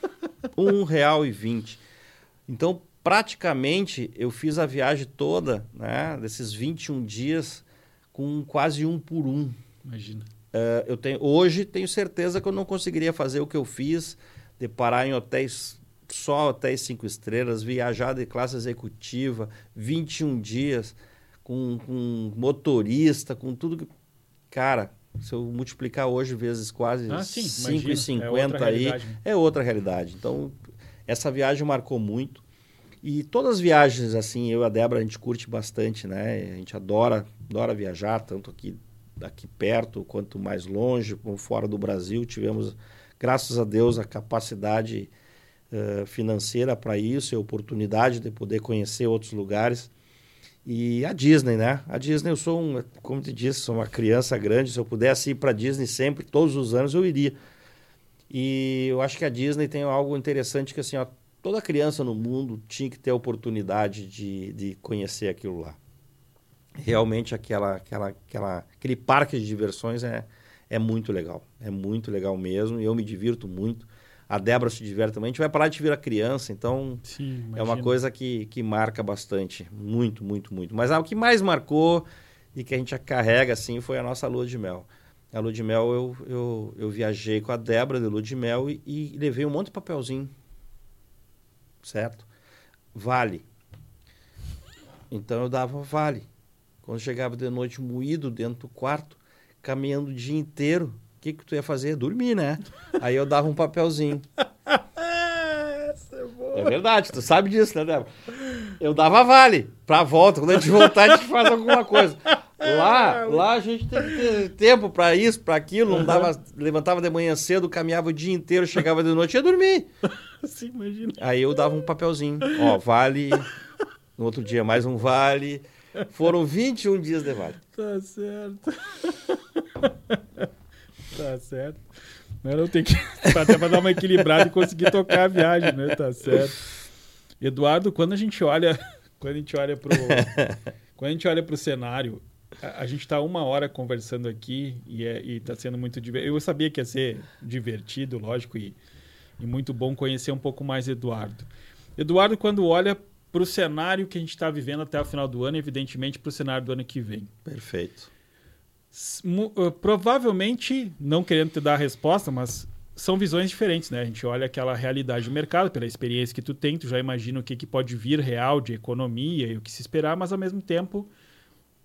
um real e vinte. Então, praticamente, eu fiz a viagem toda, né, desses 21 dias, com quase um por um. Imagina. Eh, eu tenho, hoje, tenho certeza que eu não conseguiria fazer o que eu fiz, de parar em hotéis, só hotéis cinco estrelas, viajar de classe executiva, 21 dias, com, com motorista, com tudo que... Cara, se eu multiplicar hoje vezes quase Ah, sim, 5,50 imagino. É aí, né? é outra realidade. Então, essa viagem marcou muito. E todas as viagens, assim, eu e a Débora, a gente curte bastante, né? A gente adora, adora viajar, tanto aqui, aqui perto, quanto mais longe, como fora do Brasil. Tivemos, graças a Deus, a capacidade eh, financeira para isso, e a oportunidade de poder conhecer outros lugares. E a Disney, né? A Disney, eu sou um, como te disse, sou uma criança grande. Se eu pudesse ir para Disney sempre, todos os anos, eu iria. E eu acho que a Disney tem algo interessante que assim, ó, toda criança no mundo tinha que ter a oportunidade de, de conhecer aquilo lá. Realmente aquela, aquela, aquela, aquele parque de diversões é, é muito legal. É muito legal mesmo e eu me divirto muito. A Débora se diverte também. A gente vai parar de virar criança, então Sim, é uma coisa que, que marca bastante. Muito, muito, muito. Mas ah, o que mais marcou e que a gente carrega assim foi a nossa lua de mel. A lua de mel eu, eu, eu viajei com a Débora de lua de mel e, e levei um monte de papelzinho. Certo? Vale. Então eu dava vale. Quando chegava de noite moído dentro do quarto, caminhando o dia inteiro, o que, que tu ia fazer? Dormir, né? Aí eu dava um papelzinho. É verdade, tu sabe disso, né, Débora? Eu dava vale pra volta. Quando a gente voltar, a gente faz alguma coisa. Lá, lá a gente tem que ter tempo para isso, para aquilo. Não dava, levantava de manhã cedo, caminhava o dia inteiro, chegava de noite e ia dormir. Sim, imagina. Aí eu dava um papelzinho. Ó, vale. No outro dia, mais um vale. Foram 21 dias de vale. Tá certo. tá certo. Mas não tem que. Até pra dar uma equilibrada e conseguir tocar a viagem, né? Tá certo. Eduardo, quando a gente olha. Quando a gente olha pro. quando a gente olha pro cenário, a, a gente está uma hora conversando aqui e, é, e tá sendo muito divertido. Eu sabia que ia ser divertido, lógico, e, e muito bom conhecer um pouco mais Eduardo. Eduardo, quando olha para o cenário que a gente está vivendo até o final do ano, evidentemente para o cenário do ano que vem. Perfeito. Uh, provavelmente, não querendo te dar a resposta, mas são visões diferentes, né? A gente olha aquela realidade do mercado, pela experiência que tu tem, tu já imagina o que, que pode vir real de economia e o que se esperar, mas ao mesmo tempo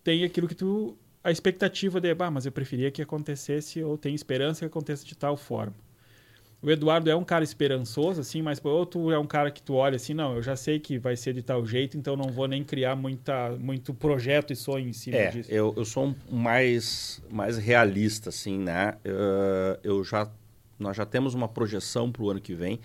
tem aquilo que tu. a expectativa de, ah, mas eu preferia que acontecesse, ou tem esperança que aconteça de tal forma. O Eduardo é um cara esperançoso, assim, mas ou tu é um cara que tu olha assim, não, eu já sei que vai ser de tal jeito, então não vou nem criar muita, muito projeto e sonho em cima é, disso. Eu, eu sou um mais, mais realista, assim, né? Eu já, nós já temos uma projeção para o ano que vem.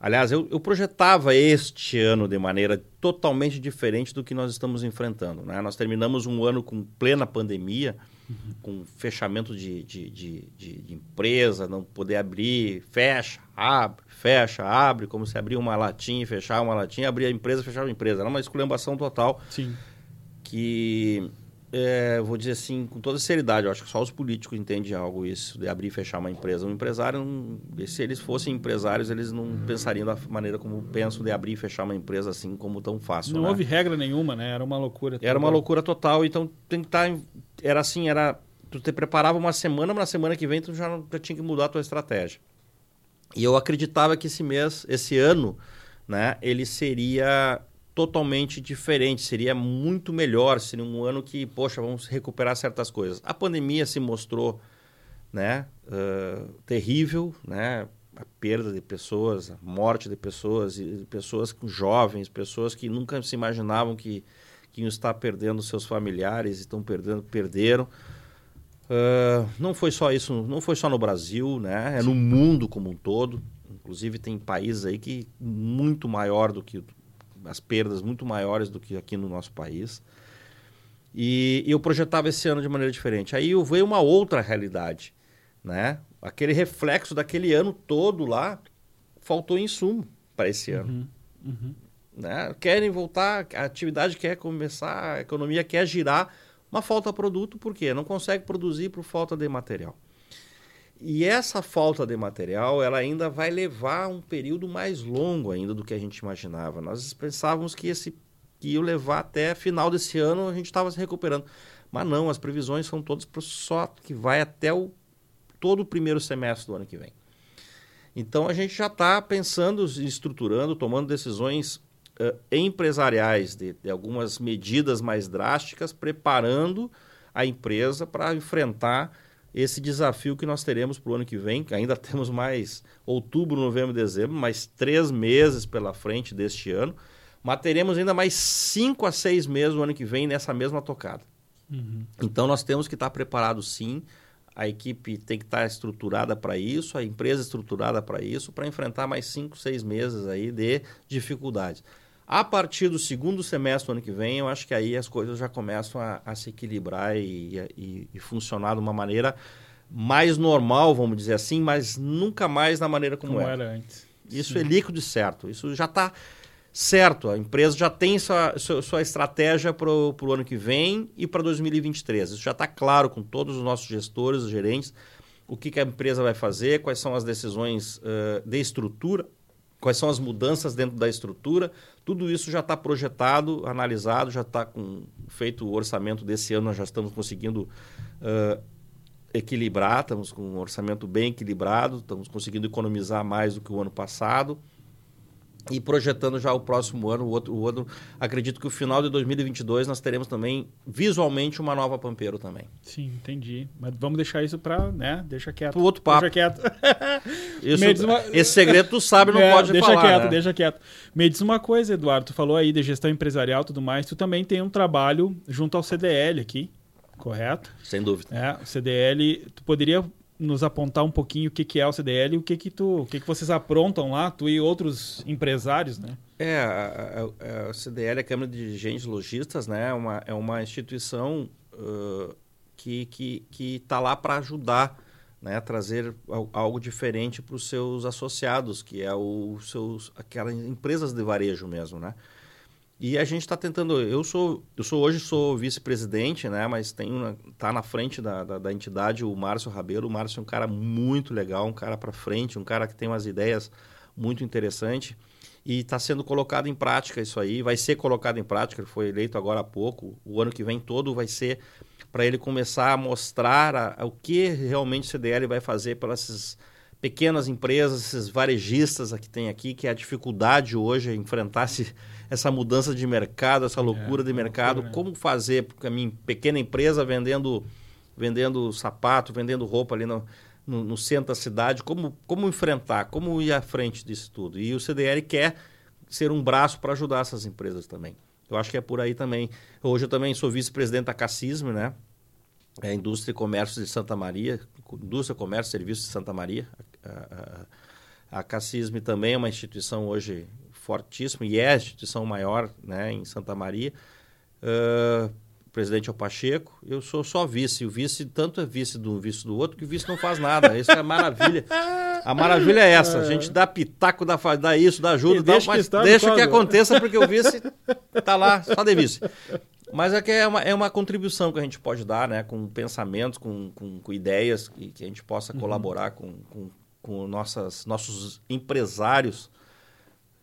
Aliás, eu, eu, projetava este ano de maneira totalmente diferente do que nós estamos enfrentando. Né? Nós terminamos um ano com plena pandemia, uhum. com fechamento de, de, de, de, empresa, não poder abrir, fecha, abre, fecha, abre, como se abrir uma latinha e fechar uma latinha, abrir a empresa, fechar a empresa. Era uma esculhambação total. Sim. Que é, vou dizer assim, com toda seriedade, eu acho que só os políticos entendem algo isso, de abrir e fechar uma empresa. Um empresário, não, se eles fossem empresários, eles não pensariam da maneira como pensam de abrir e fechar uma empresa assim como tão fácil. Não né? houve regra nenhuma, né? Era uma loucura. Era uma loucura total, então tem que estar... Tá era assim, era... Tu te preparava uma semana, mas na semana que vem tu já, já tinha que mudar a tua estratégia. E eu acreditava que esse mês, esse ano, né, ele seria totalmente diferente, seria muito melhor, seria um ano que, poxa, vamos recuperar certas coisas. A pandemia se mostrou né, uh, terrível, né, a perda de pessoas, a morte de pessoas, e pessoas jovens, pessoas que nunca se imaginavam que, que iam estar perdendo seus familiares, estão perdendo, perderam. Uh, não foi só isso, não foi só no Brasil, né? É no mundo como um todo. Inclusive tem países aí que muito maior do que as perdas muito maiores do que aqui no nosso país. E, e eu projetava esse ano de maneira diferente. Aí eu veio uma outra realidade, né? Aquele reflexo daquele ano todo lá, faltou insumo para esse ano. Uhum, uhum. Né? Querem voltar, a atividade quer começar, a economia quer girar, mas falta produto, por quê? Não consegue produzir por falta de material. E essa falta de material, ela ainda vai levar um período mais longo ainda do que a gente imaginava. Nós pensávamos que esse que ia levar até final desse ano a gente estava se recuperando. Mas não, as previsões são todas só que vai até o todo o primeiro semestre do ano que vem. Então a gente já está pensando, estruturando, tomando decisões uh, empresariais de, de algumas medidas mais drásticas, preparando a empresa para enfrentar esse desafio que nós teremos para o ano que vem, que ainda temos mais outubro, novembro, dezembro, mais três meses pela frente deste ano, mas teremos ainda mais cinco a seis meses no ano que vem nessa mesma tocada. Uhum. Então nós temos que estar preparados sim, a equipe tem que estar estruturada para isso, a empresa estruturada para isso, para enfrentar mais cinco, seis meses aí de dificuldades. A partir do segundo semestre do ano que vem, eu acho que aí as coisas já começam a, a se equilibrar e, e, e, funcionar de uma maneira mais normal, vamos dizer assim, mas nunca mais da maneira como, como era. era antes. Isso Sim. é líquido e certo. Isso já está certo. A empresa já tem sua, sua, sua estratégia para o ano que vem e para 2023. Isso já está claro com todos os nossos gestores, os gerentes, o que, que a empresa vai fazer, quais são as decisões uh, de estrutura quais são as mudanças dentro da estrutura, tudo isso já está projetado, analisado, já está feito o orçamento desse ano, nós já estamos conseguindo uh, equilibrar, estamos com um orçamento bem equilibrado, estamos conseguindo economizar mais do que o ano passado e projetando já o próximo ano, o outro, o outro, acredito que o final de 2022 nós teremos também visualmente uma nova Pampeiro também. Sim, entendi. Mas vamos deixar isso para, né, deixa quieto. Pro outro papo. Deixa quieto. Isso, uma... Esse segredo tu sabe, não é, pode deixa falar. Deixa quieto, né? deixa quieto. Me diz uma coisa, Eduardo, tu falou aí de gestão empresarial e tudo mais, tu também tem um trabalho junto ao CDL aqui, correto? Sem dúvida. É, o CDL, tu poderia nos apontar um pouquinho o que, que é o CDL e o que que tu, o que que vocês aprontam lá, tu e outros empresários, né? É, a, a, a CDL, a Câmara de Dirigentes Logistas, né, é uma, é uma instituição uh, que que que está lá para ajudar, né, trazer algo diferente para os seus associados, que é o seus aquelas empresas de varejo mesmo, né? E a gente está tentando. Eu sou, eu sou hoje sou vice-presidente, né? Mas tem tá na frente da, da, da, entidade o Márcio Rabelo. O Márcio é um cara muito legal, um cara para frente, um cara que tem umas ideias muito interessantes e está sendo colocado em prática isso aí. Vai ser colocado em prática. Ele foi eleito agora há pouco. O ano que vem todo vai ser para ele começar a mostrar a, a, o que realmente o CDL vai fazer pelas pequenas empresas, esses varejistas que tem aqui, que é a dificuldade hoje é enfrentar esse essa mudança de mercado, essa loucura é, de mercado, loucura, como fazer porque a minha pequena empresa vendendo vendendo sapato, vendendo roupa ali no, no, no, centro da cidade, como, como enfrentar, como ir à frente disso tudo. E o CDL quer ser um braço para ajudar essas empresas também. Eu acho que é por aí também. Hoje eu também sou vice-presidente da Cassisme, né? É a Indústria e Comércio de Santa Maria, Indústria, Comércio e Serviços de Santa Maria. A, a, a Cassisme também é uma instituição hoje fortíssimo e é a instituição maior né, em Santa Maria. Uh, o presidente é o Pacheco, eu sou só vice. O vice tanto é vice de um vice do outro que o vice não faz nada. Isso é maravilha. A maravilha é essa. A gente dá pitaco, dá, dá isso, dá ajuda, dá, deixa mas que deixa que aconteça porque o vice está lá só de vice. Mas é que é uma, é uma contribuição que a gente pode dar, né? Com pensamentos, com, com, com ideias, que, que a gente possa uhum. colaborar com, com, com nossas, nossos empresários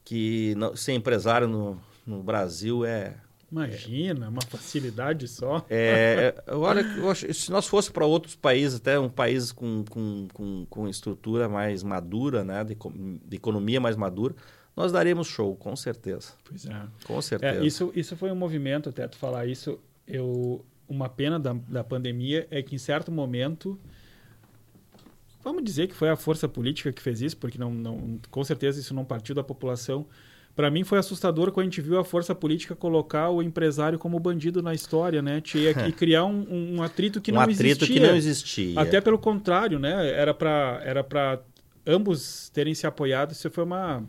que não, ser empresário no, no Brasil é. Imagina, é, uma facilidade só. É, olha, se nós fosse para outros países, até um país com, com, com, com estrutura mais madura, né, de, de, economia mais madura, nós daríamos show, com certeza. Pois é. Com certeza. É, isso, isso foi um movimento, até tu falar isso, eu, uma pena da, da pandemia é que em certo momento vamos dizer que foi a força política que fez isso, porque não, não com certeza isso não partiu da população. Para mim foi assustador quando a gente viu a força política colocar o empresário como bandido na história, né? Que criar um, um atrito que um não atrito existia. que não existia. Até pelo contrário, né? Era para era para ambos terem se apoiado. Isso foi uma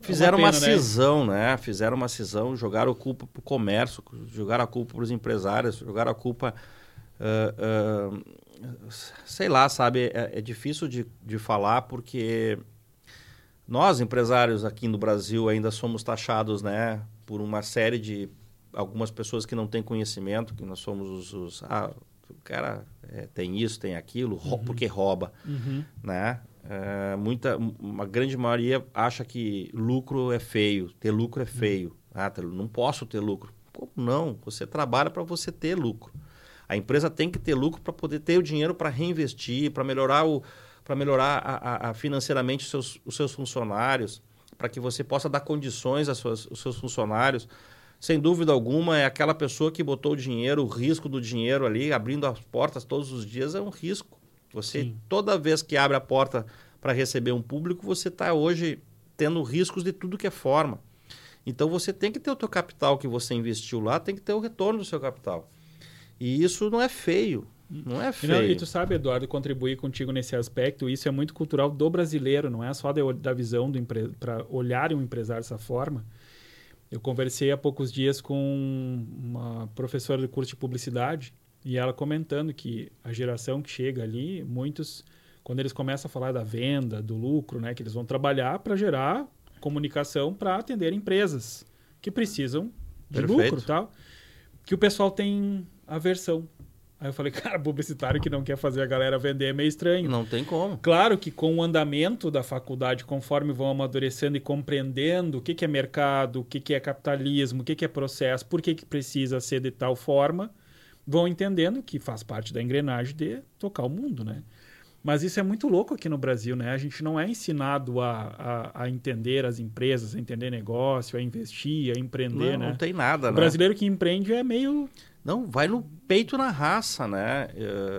Fizeram uma, pena, uma cisão, né? né? Fizeram uma cisão, jogaram a culpa para o comércio, jogaram a culpa para os empresários, jogaram a culpa uh, uh, sei lá, sabe, é, é difícil de, de falar porque nós, empresários aqui no Brasil, ainda somos taxados, né, por uma série de algumas pessoas que não têm conhecimento, que nós somos os, os ah, o cara é, tem isso, tem aquilo, uhum. porque rouba, uhum. né? É, muita, uma grande maioria acha que lucro é feio, ter lucro é uhum. feio. Ah, não posso ter lucro. Como não? Você trabalha para você ter lucro. A empresa tem que ter lucro para poder ter o dinheiro para reinvestir, para melhorar, o, melhorar a, a, a financeiramente os seus, os seus funcionários, para que você possa dar condições aos seus, aos seus funcionários. Sem dúvida alguma, é aquela pessoa que botou o dinheiro, o risco do dinheiro ali, abrindo as portas todos os dias, é um risco. Você, Sim. toda vez que abre a porta para receber um público, você está hoje tendo riscos de tudo que é forma. Então você tem que ter o teu capital que você investiu lá, tem que ter o retorno do seu capital. E isso não é feio. Não é feio. E, não, e tu sabe, Eduardo, contribuir contigo nesse aspecto, isso é muito cultural do brasileiro, não é só de, da visão do para olhar um empresário dessa forma. Eu conversei há poucos dias com uma professora do curso de publicidade e ela comentando que a geração que chega ali, muitos, quando eles começam a falar da venda, do lucro, né, que eles vão trabalhar para gerar comunicação para atender empresas que precisam de Perfeito. lucro tal, que o pessoal tem aversão. Aí eu falei, cara, publicitário que não quer fazer a galera vender é meio estranho. Não tem como. Claro que com o andamento da faculdade, conforme vão amadurecendo e compreendendo o que, que é mercado, o que, que é capitalismo, o que, que é processo, por que, que precisa ser de tal forma, vão entendendo que faz parte da engrenagem de tocar o mundo, né? Mas isso é muito louco aqui no Brasil, né? A gente não é ensinado a, a, a entender as empresas, a entender negócio, a investir, a empreender, não, né? Não tem nada, o né? brasileiro que empreende é meio... Não, vai no peito na raça, né?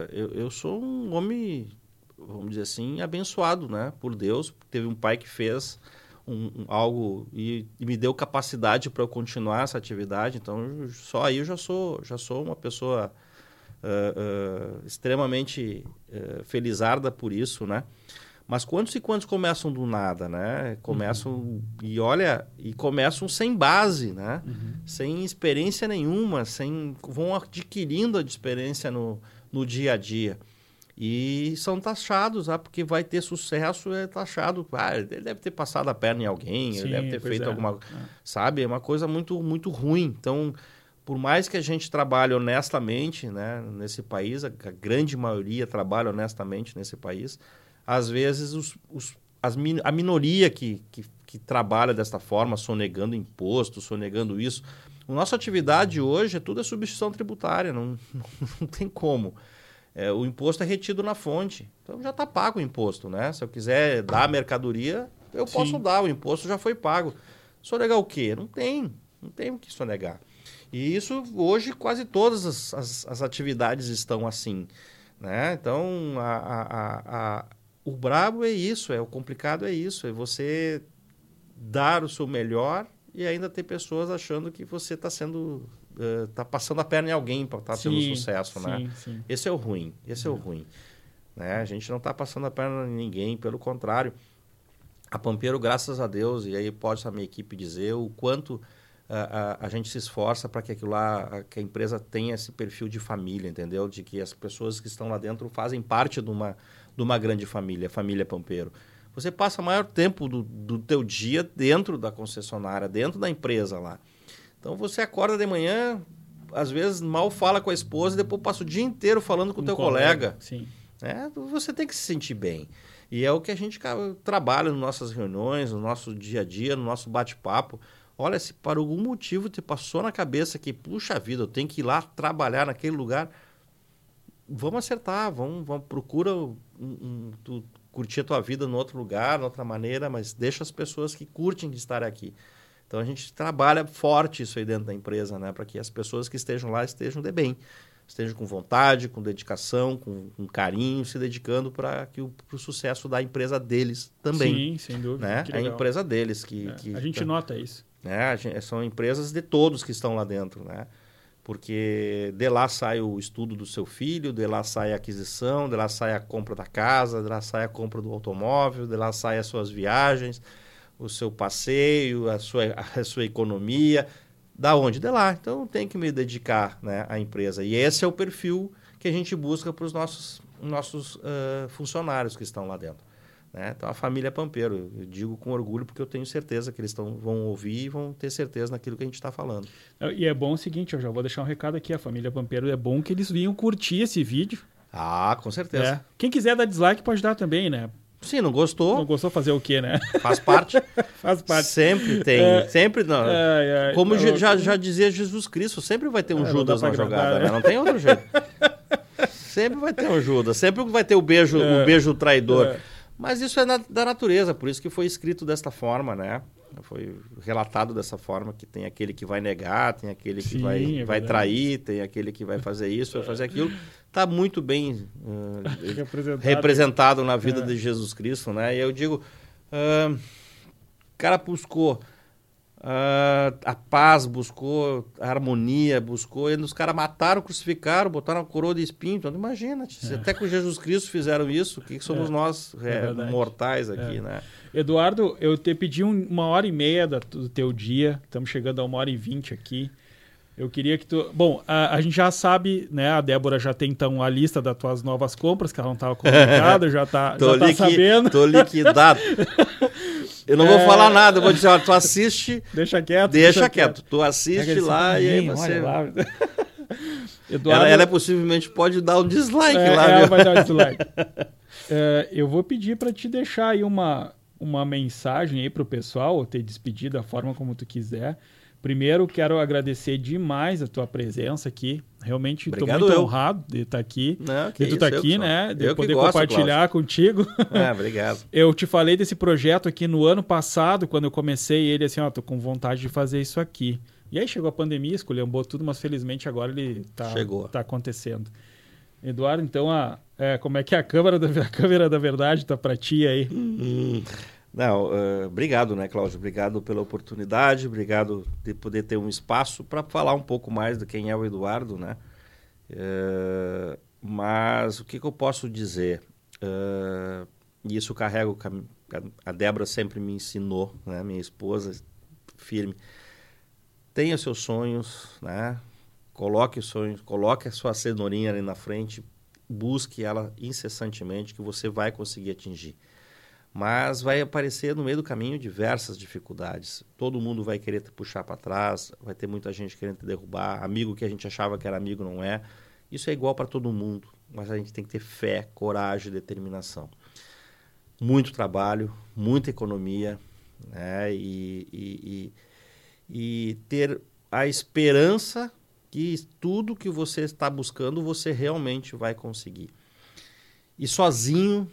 Eu, eu sou um homem, vamos dizer assim, abençoado, né? Por Deus. Teve um pai que fez um, um, algo e, e, me deu capacidade para eu continuar essa atividade. Então, só aí eu já sou, já sou uma pessoa uh, uh, extremamente uh, felizarda por isso, né? Mas quantos e quantos começam do nada, né? Começam uhum. e olha e começam sem base, né? Uhum. Sem experiência nenhuma, sem vão adquirindo a experiência no, no dia a dia e são taxados, ah, porque vai ter sucesso é taxado, ah, ele deve ter passado a perna em alguém, Sim, ele deve ter feito é. alguma, é. sabe? É uma coisa muito muito ruim. Então por mais que a gente trabalhe honestamente né, nesse país, a, a grande maioria trabalha honestamente nesse país, às vezes os, os, as, a minoria que, que, que, trabalha desta forma, sonegando imposto, sonegando isso. A nossa atividade hoje é tudo é substituição tributária, não, não tem como. É, o imposto é retido na fonte. Então já está pago o imposto, né? Se eu quiser dar a mercadoria, eu Sim. posso dar, o imposto já foi pago. Sonegar o quê? Não tem, não tem o que sonegar. E isso hoje quase todas as, as, as atividades estão assim. Né? Então a, a, a, o brabo é isso, é o complicado é isso, é você dar o seu melhor e ainda ter pessoas achando que você está sendo está uh, passando a perna em alguém para estar tá tendo sucesso, sim, né? Sim. Esse é o ruim, esse é, é o ruim. Né? A gente não está passando a perna em ninguém, pelo contrário. A Pampeiro, graças a Deus, e aí pode a minha equipe dizer o quanto a, a, a, gente se esforça para que aquilo lá, que a empresa tenha esse perfil de família, entendeu? De que as pessoas que estão lá dentro fazem parte de uma, de uma grande família, família Pampeiro. Você passa maior tempo do, do teu dia dentro da concessionária, dentro da empresa lá. Então você acorda de manhã, às vezes mal fala com a esposa, depois passa o dia inteiro falando com o teu colega. colega. Sim. É, você tem que se sentir bem. E é o que a gente trabalha nas nossas reuniões, no nosso dia a dia, no nosso bate-papo. Olha, se por algum motivo te passou na cabeça que, puxa vida, eu tenho que ir lá trabalhar naquele lugar, vamos acertar, vamos, vamos procura um, um, tu, curtir a tua vida em outro lugar, de outra maneira, mas deixa as pessoas que curtem estar aqui. Então a gente trabalha forte isso aí dentro da empresa, né, para que as pessoas que estejam lá estejam de bem, estejam com vontade, com dedicação, com, com carinho, se dedicando para que o sucesso da empresa deles também. Sim, sem dúvida. Né? É a empresa deles que, é, que a gente tá, nota isso. Né? São empresas de todos que estão lá dentro, né? Porque de lá sai o estudo do seu filho, de lá sai a aquisição, de lá sai a compra da casa, de lá sai a compra do automóvel, de lá sai as suas viagens, o seu passeio, a sua, a sua economia. Da onde? De lá. Então tem que me dedicar né, à empresa. E esse é o perfil que a gente busca para os nossos, nossos uh, funcionários que estão lá dentro. Né? Então, a família Pampeiro, eu digo com orgulho porque eu tenho certeza que eles tão, vão ouvir e vão ter certeza naquilo que a gente está falando. E é bom o seguinte, eu já vou deixar um recado aqui, a família Pampeiro, é bom que eles venham curtir esse vídeo. Ah, com certeza. É. Quem quiser dar dislike pode dar também, né? Sim, não gostou. Não gostou fazer o quê, né? Faz parte. Faz parte. Sempre tem. É, sempre não. É, é, Como é, já, já dizia Jesus Cristo, sempre vai ter um é, Judas na jogada, né? né? Não tem outro jeito. sempre vai ter um Judas, sempre vai ter o beijo, o é. beijo traidor. Mas isso é na, da natureza, por isso que foi escrito desta forma, né? Foi relatado dessa forma que tem aquele que vai negar, tem aquele que Sim, vai, é vai trair, tem aquele que vai fazer isso, vai fazer aquilo. Está muito bem uh, representado. representado. na vida é. de Jesus Cristo, né? E eu digo, uh, cara buscou Uh, a paz, buscou a harmonia, buscou. E os caras mataram, crucificaram, botaram a coroa de espinho. Então, imagina, é. até com Jesus Cristo fizeram isso, o que, que somos é. nós é, mortais aqui, é. né? Eduardo, eu te pedi uma hora e meia do teu dia, estamos chegando a uma hora e vinte aqui. Eu queria que tu. Bom, a, a, gente já sabe, né? A Débora já tem então a lista das tuas novas compras, que ela não estava comunicada, já está já tá sabendo. Tô liquidado. Eu não é... vou falar nada, eu vou dizer, ó, tu assiste. Deixa quieto. Deixa, deixa quieto. quieto. Tu assiste é lá e aí você. Lá. Eduardo... ela, ela é possivelmente pode dar um dislike é, lá. Ela vai dar um dislike. é, eu vou pedir para te deixar aí uma, uma mensagem aí pro pessoal, ou ter despedido da forma como tu quiser Primeiro, quero agradecer demais a tua presença aqui. Realmente estou muito eu. honrado de estar aqui. Não, de tu estar eu aqui, né? De Eu poder gosto, compartilhar contigo. Ah, obrigado. Eu te falei desse projeto aqui no ano passado, quando eu comecei ele, assim, ó, tô com vontade de fazer isso aqui. E aí chegou a pandemia, esculhambou tudo, mas felizmente agora ele tá, Chegou. tá acontecendo. Eduardo, então, a, é, como é que a câmera da, a câmera da verdade tá para ti aí? Hum, Não, eh, obrigado, né, Cláudio? Obrigado pela oportunidade, obrigado de poder ter um espaço para falar um pouco mais de quem é o Eduardo, né? Eh, mas o que, que eu posso dizer? E isso carrego, a Débora sempre me ensinou, né? Minha esposa, firme. Tenha seus sonhos, né? Coloque os sonhos, coloque a sua cenourinha ali na frente, busque ela incessantemente que você vai conseguir atingir. Mas vai aparecer no meio do caminho diversas dificuldades. Todo mundo vai querer te puxar para trás, vai ter muita gente querendo te derrubar, amigo que a gente achava que era amigo não é. Isso é igual para todo mundo, mas a gente tem que ter fé, coragem, determinação. Muito trabalho, muita economia, né? e, e, e, e ter a esperança que tudo que você está buscando você realmente vai conseguir. E sozinho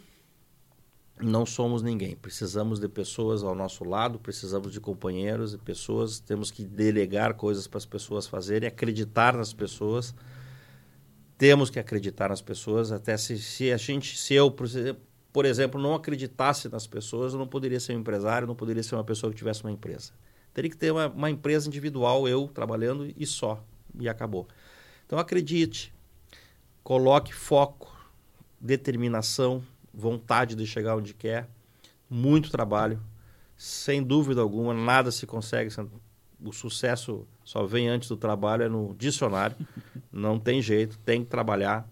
não somos ninguém. Precisamos de pessoas ao nosso lado, precisamos de companheiros e pessoas. Temos que delegar coisas para as pessoas fazerem, acreditar nas pessoas. Temos que acreditar nas pessoas. Até se, se a gente, se eu, por exemplo, não acreditasse nas pessoas, eu não poderia ser um empresário, não poderia ser uma pessoa que tivesse uma empresa. Teria que ter uma, uma empresa individual, eu trabalhando e só. E acabou. Então acredite, coloque foco, determinação, vontade de chegar onde quer, muito trabalho, sem dúvida alguma, nada se consegue. O sucesso só vem antes do trabalho, é no dicionário. Não tem jeito, tem que trabalhar.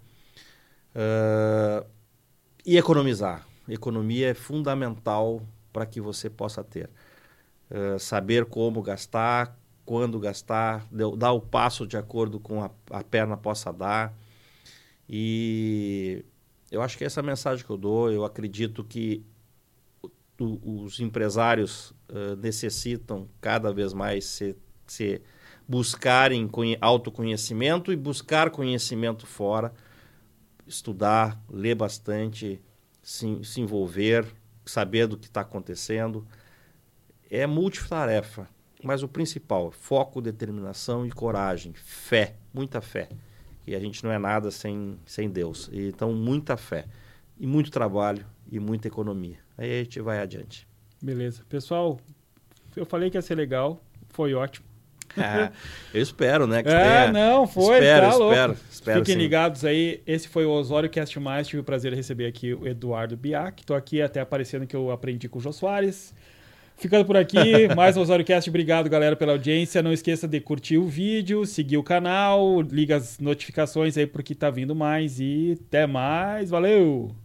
Ah, e economizar. Economia é fundamental para que você possa ter. Ah, saber como gastar, quando gastar, dar o passo de acordo com a, a perna possa dar. E eu acho que essa é a mensagem que eu dou. Eu acredito que o- os empresários ah, necessitam cada vez mais se, se buscarem conhe- autoconhecimento e buscar conhecimento fora, estudar, ler bastante, se, se envolver, saber do que está acontecendo. É multitarefa, mas o principal, foco, determinação e coragem, fé, muita fé. E a gente não é nada sem, sem Deus. E, Então, muita fé, e muito trabalho e muita economia. Aí a gente vai adiante. Beleza. Pessoal, eu falei que ia ser legal, foi ótimo. Ah, eu espero, né? Que É, tenha... não, foi, espero, tá louco. espero, espero Fiquem sim. ligados aí. Esse foi o Osório Cast Mais. Tive o prazer de receber aqui o Eduardo Biac. Tô aqui até aparecendo que eu aprendi com o Jô Soares. Ficando por aqui, mais um Osório Cast. Obrigado, galera, pela audiência. Não esqueça de curtir o vídeo, seguir o canal, liga as notificações aí porque tá vindo mais. E até mais. Valeu!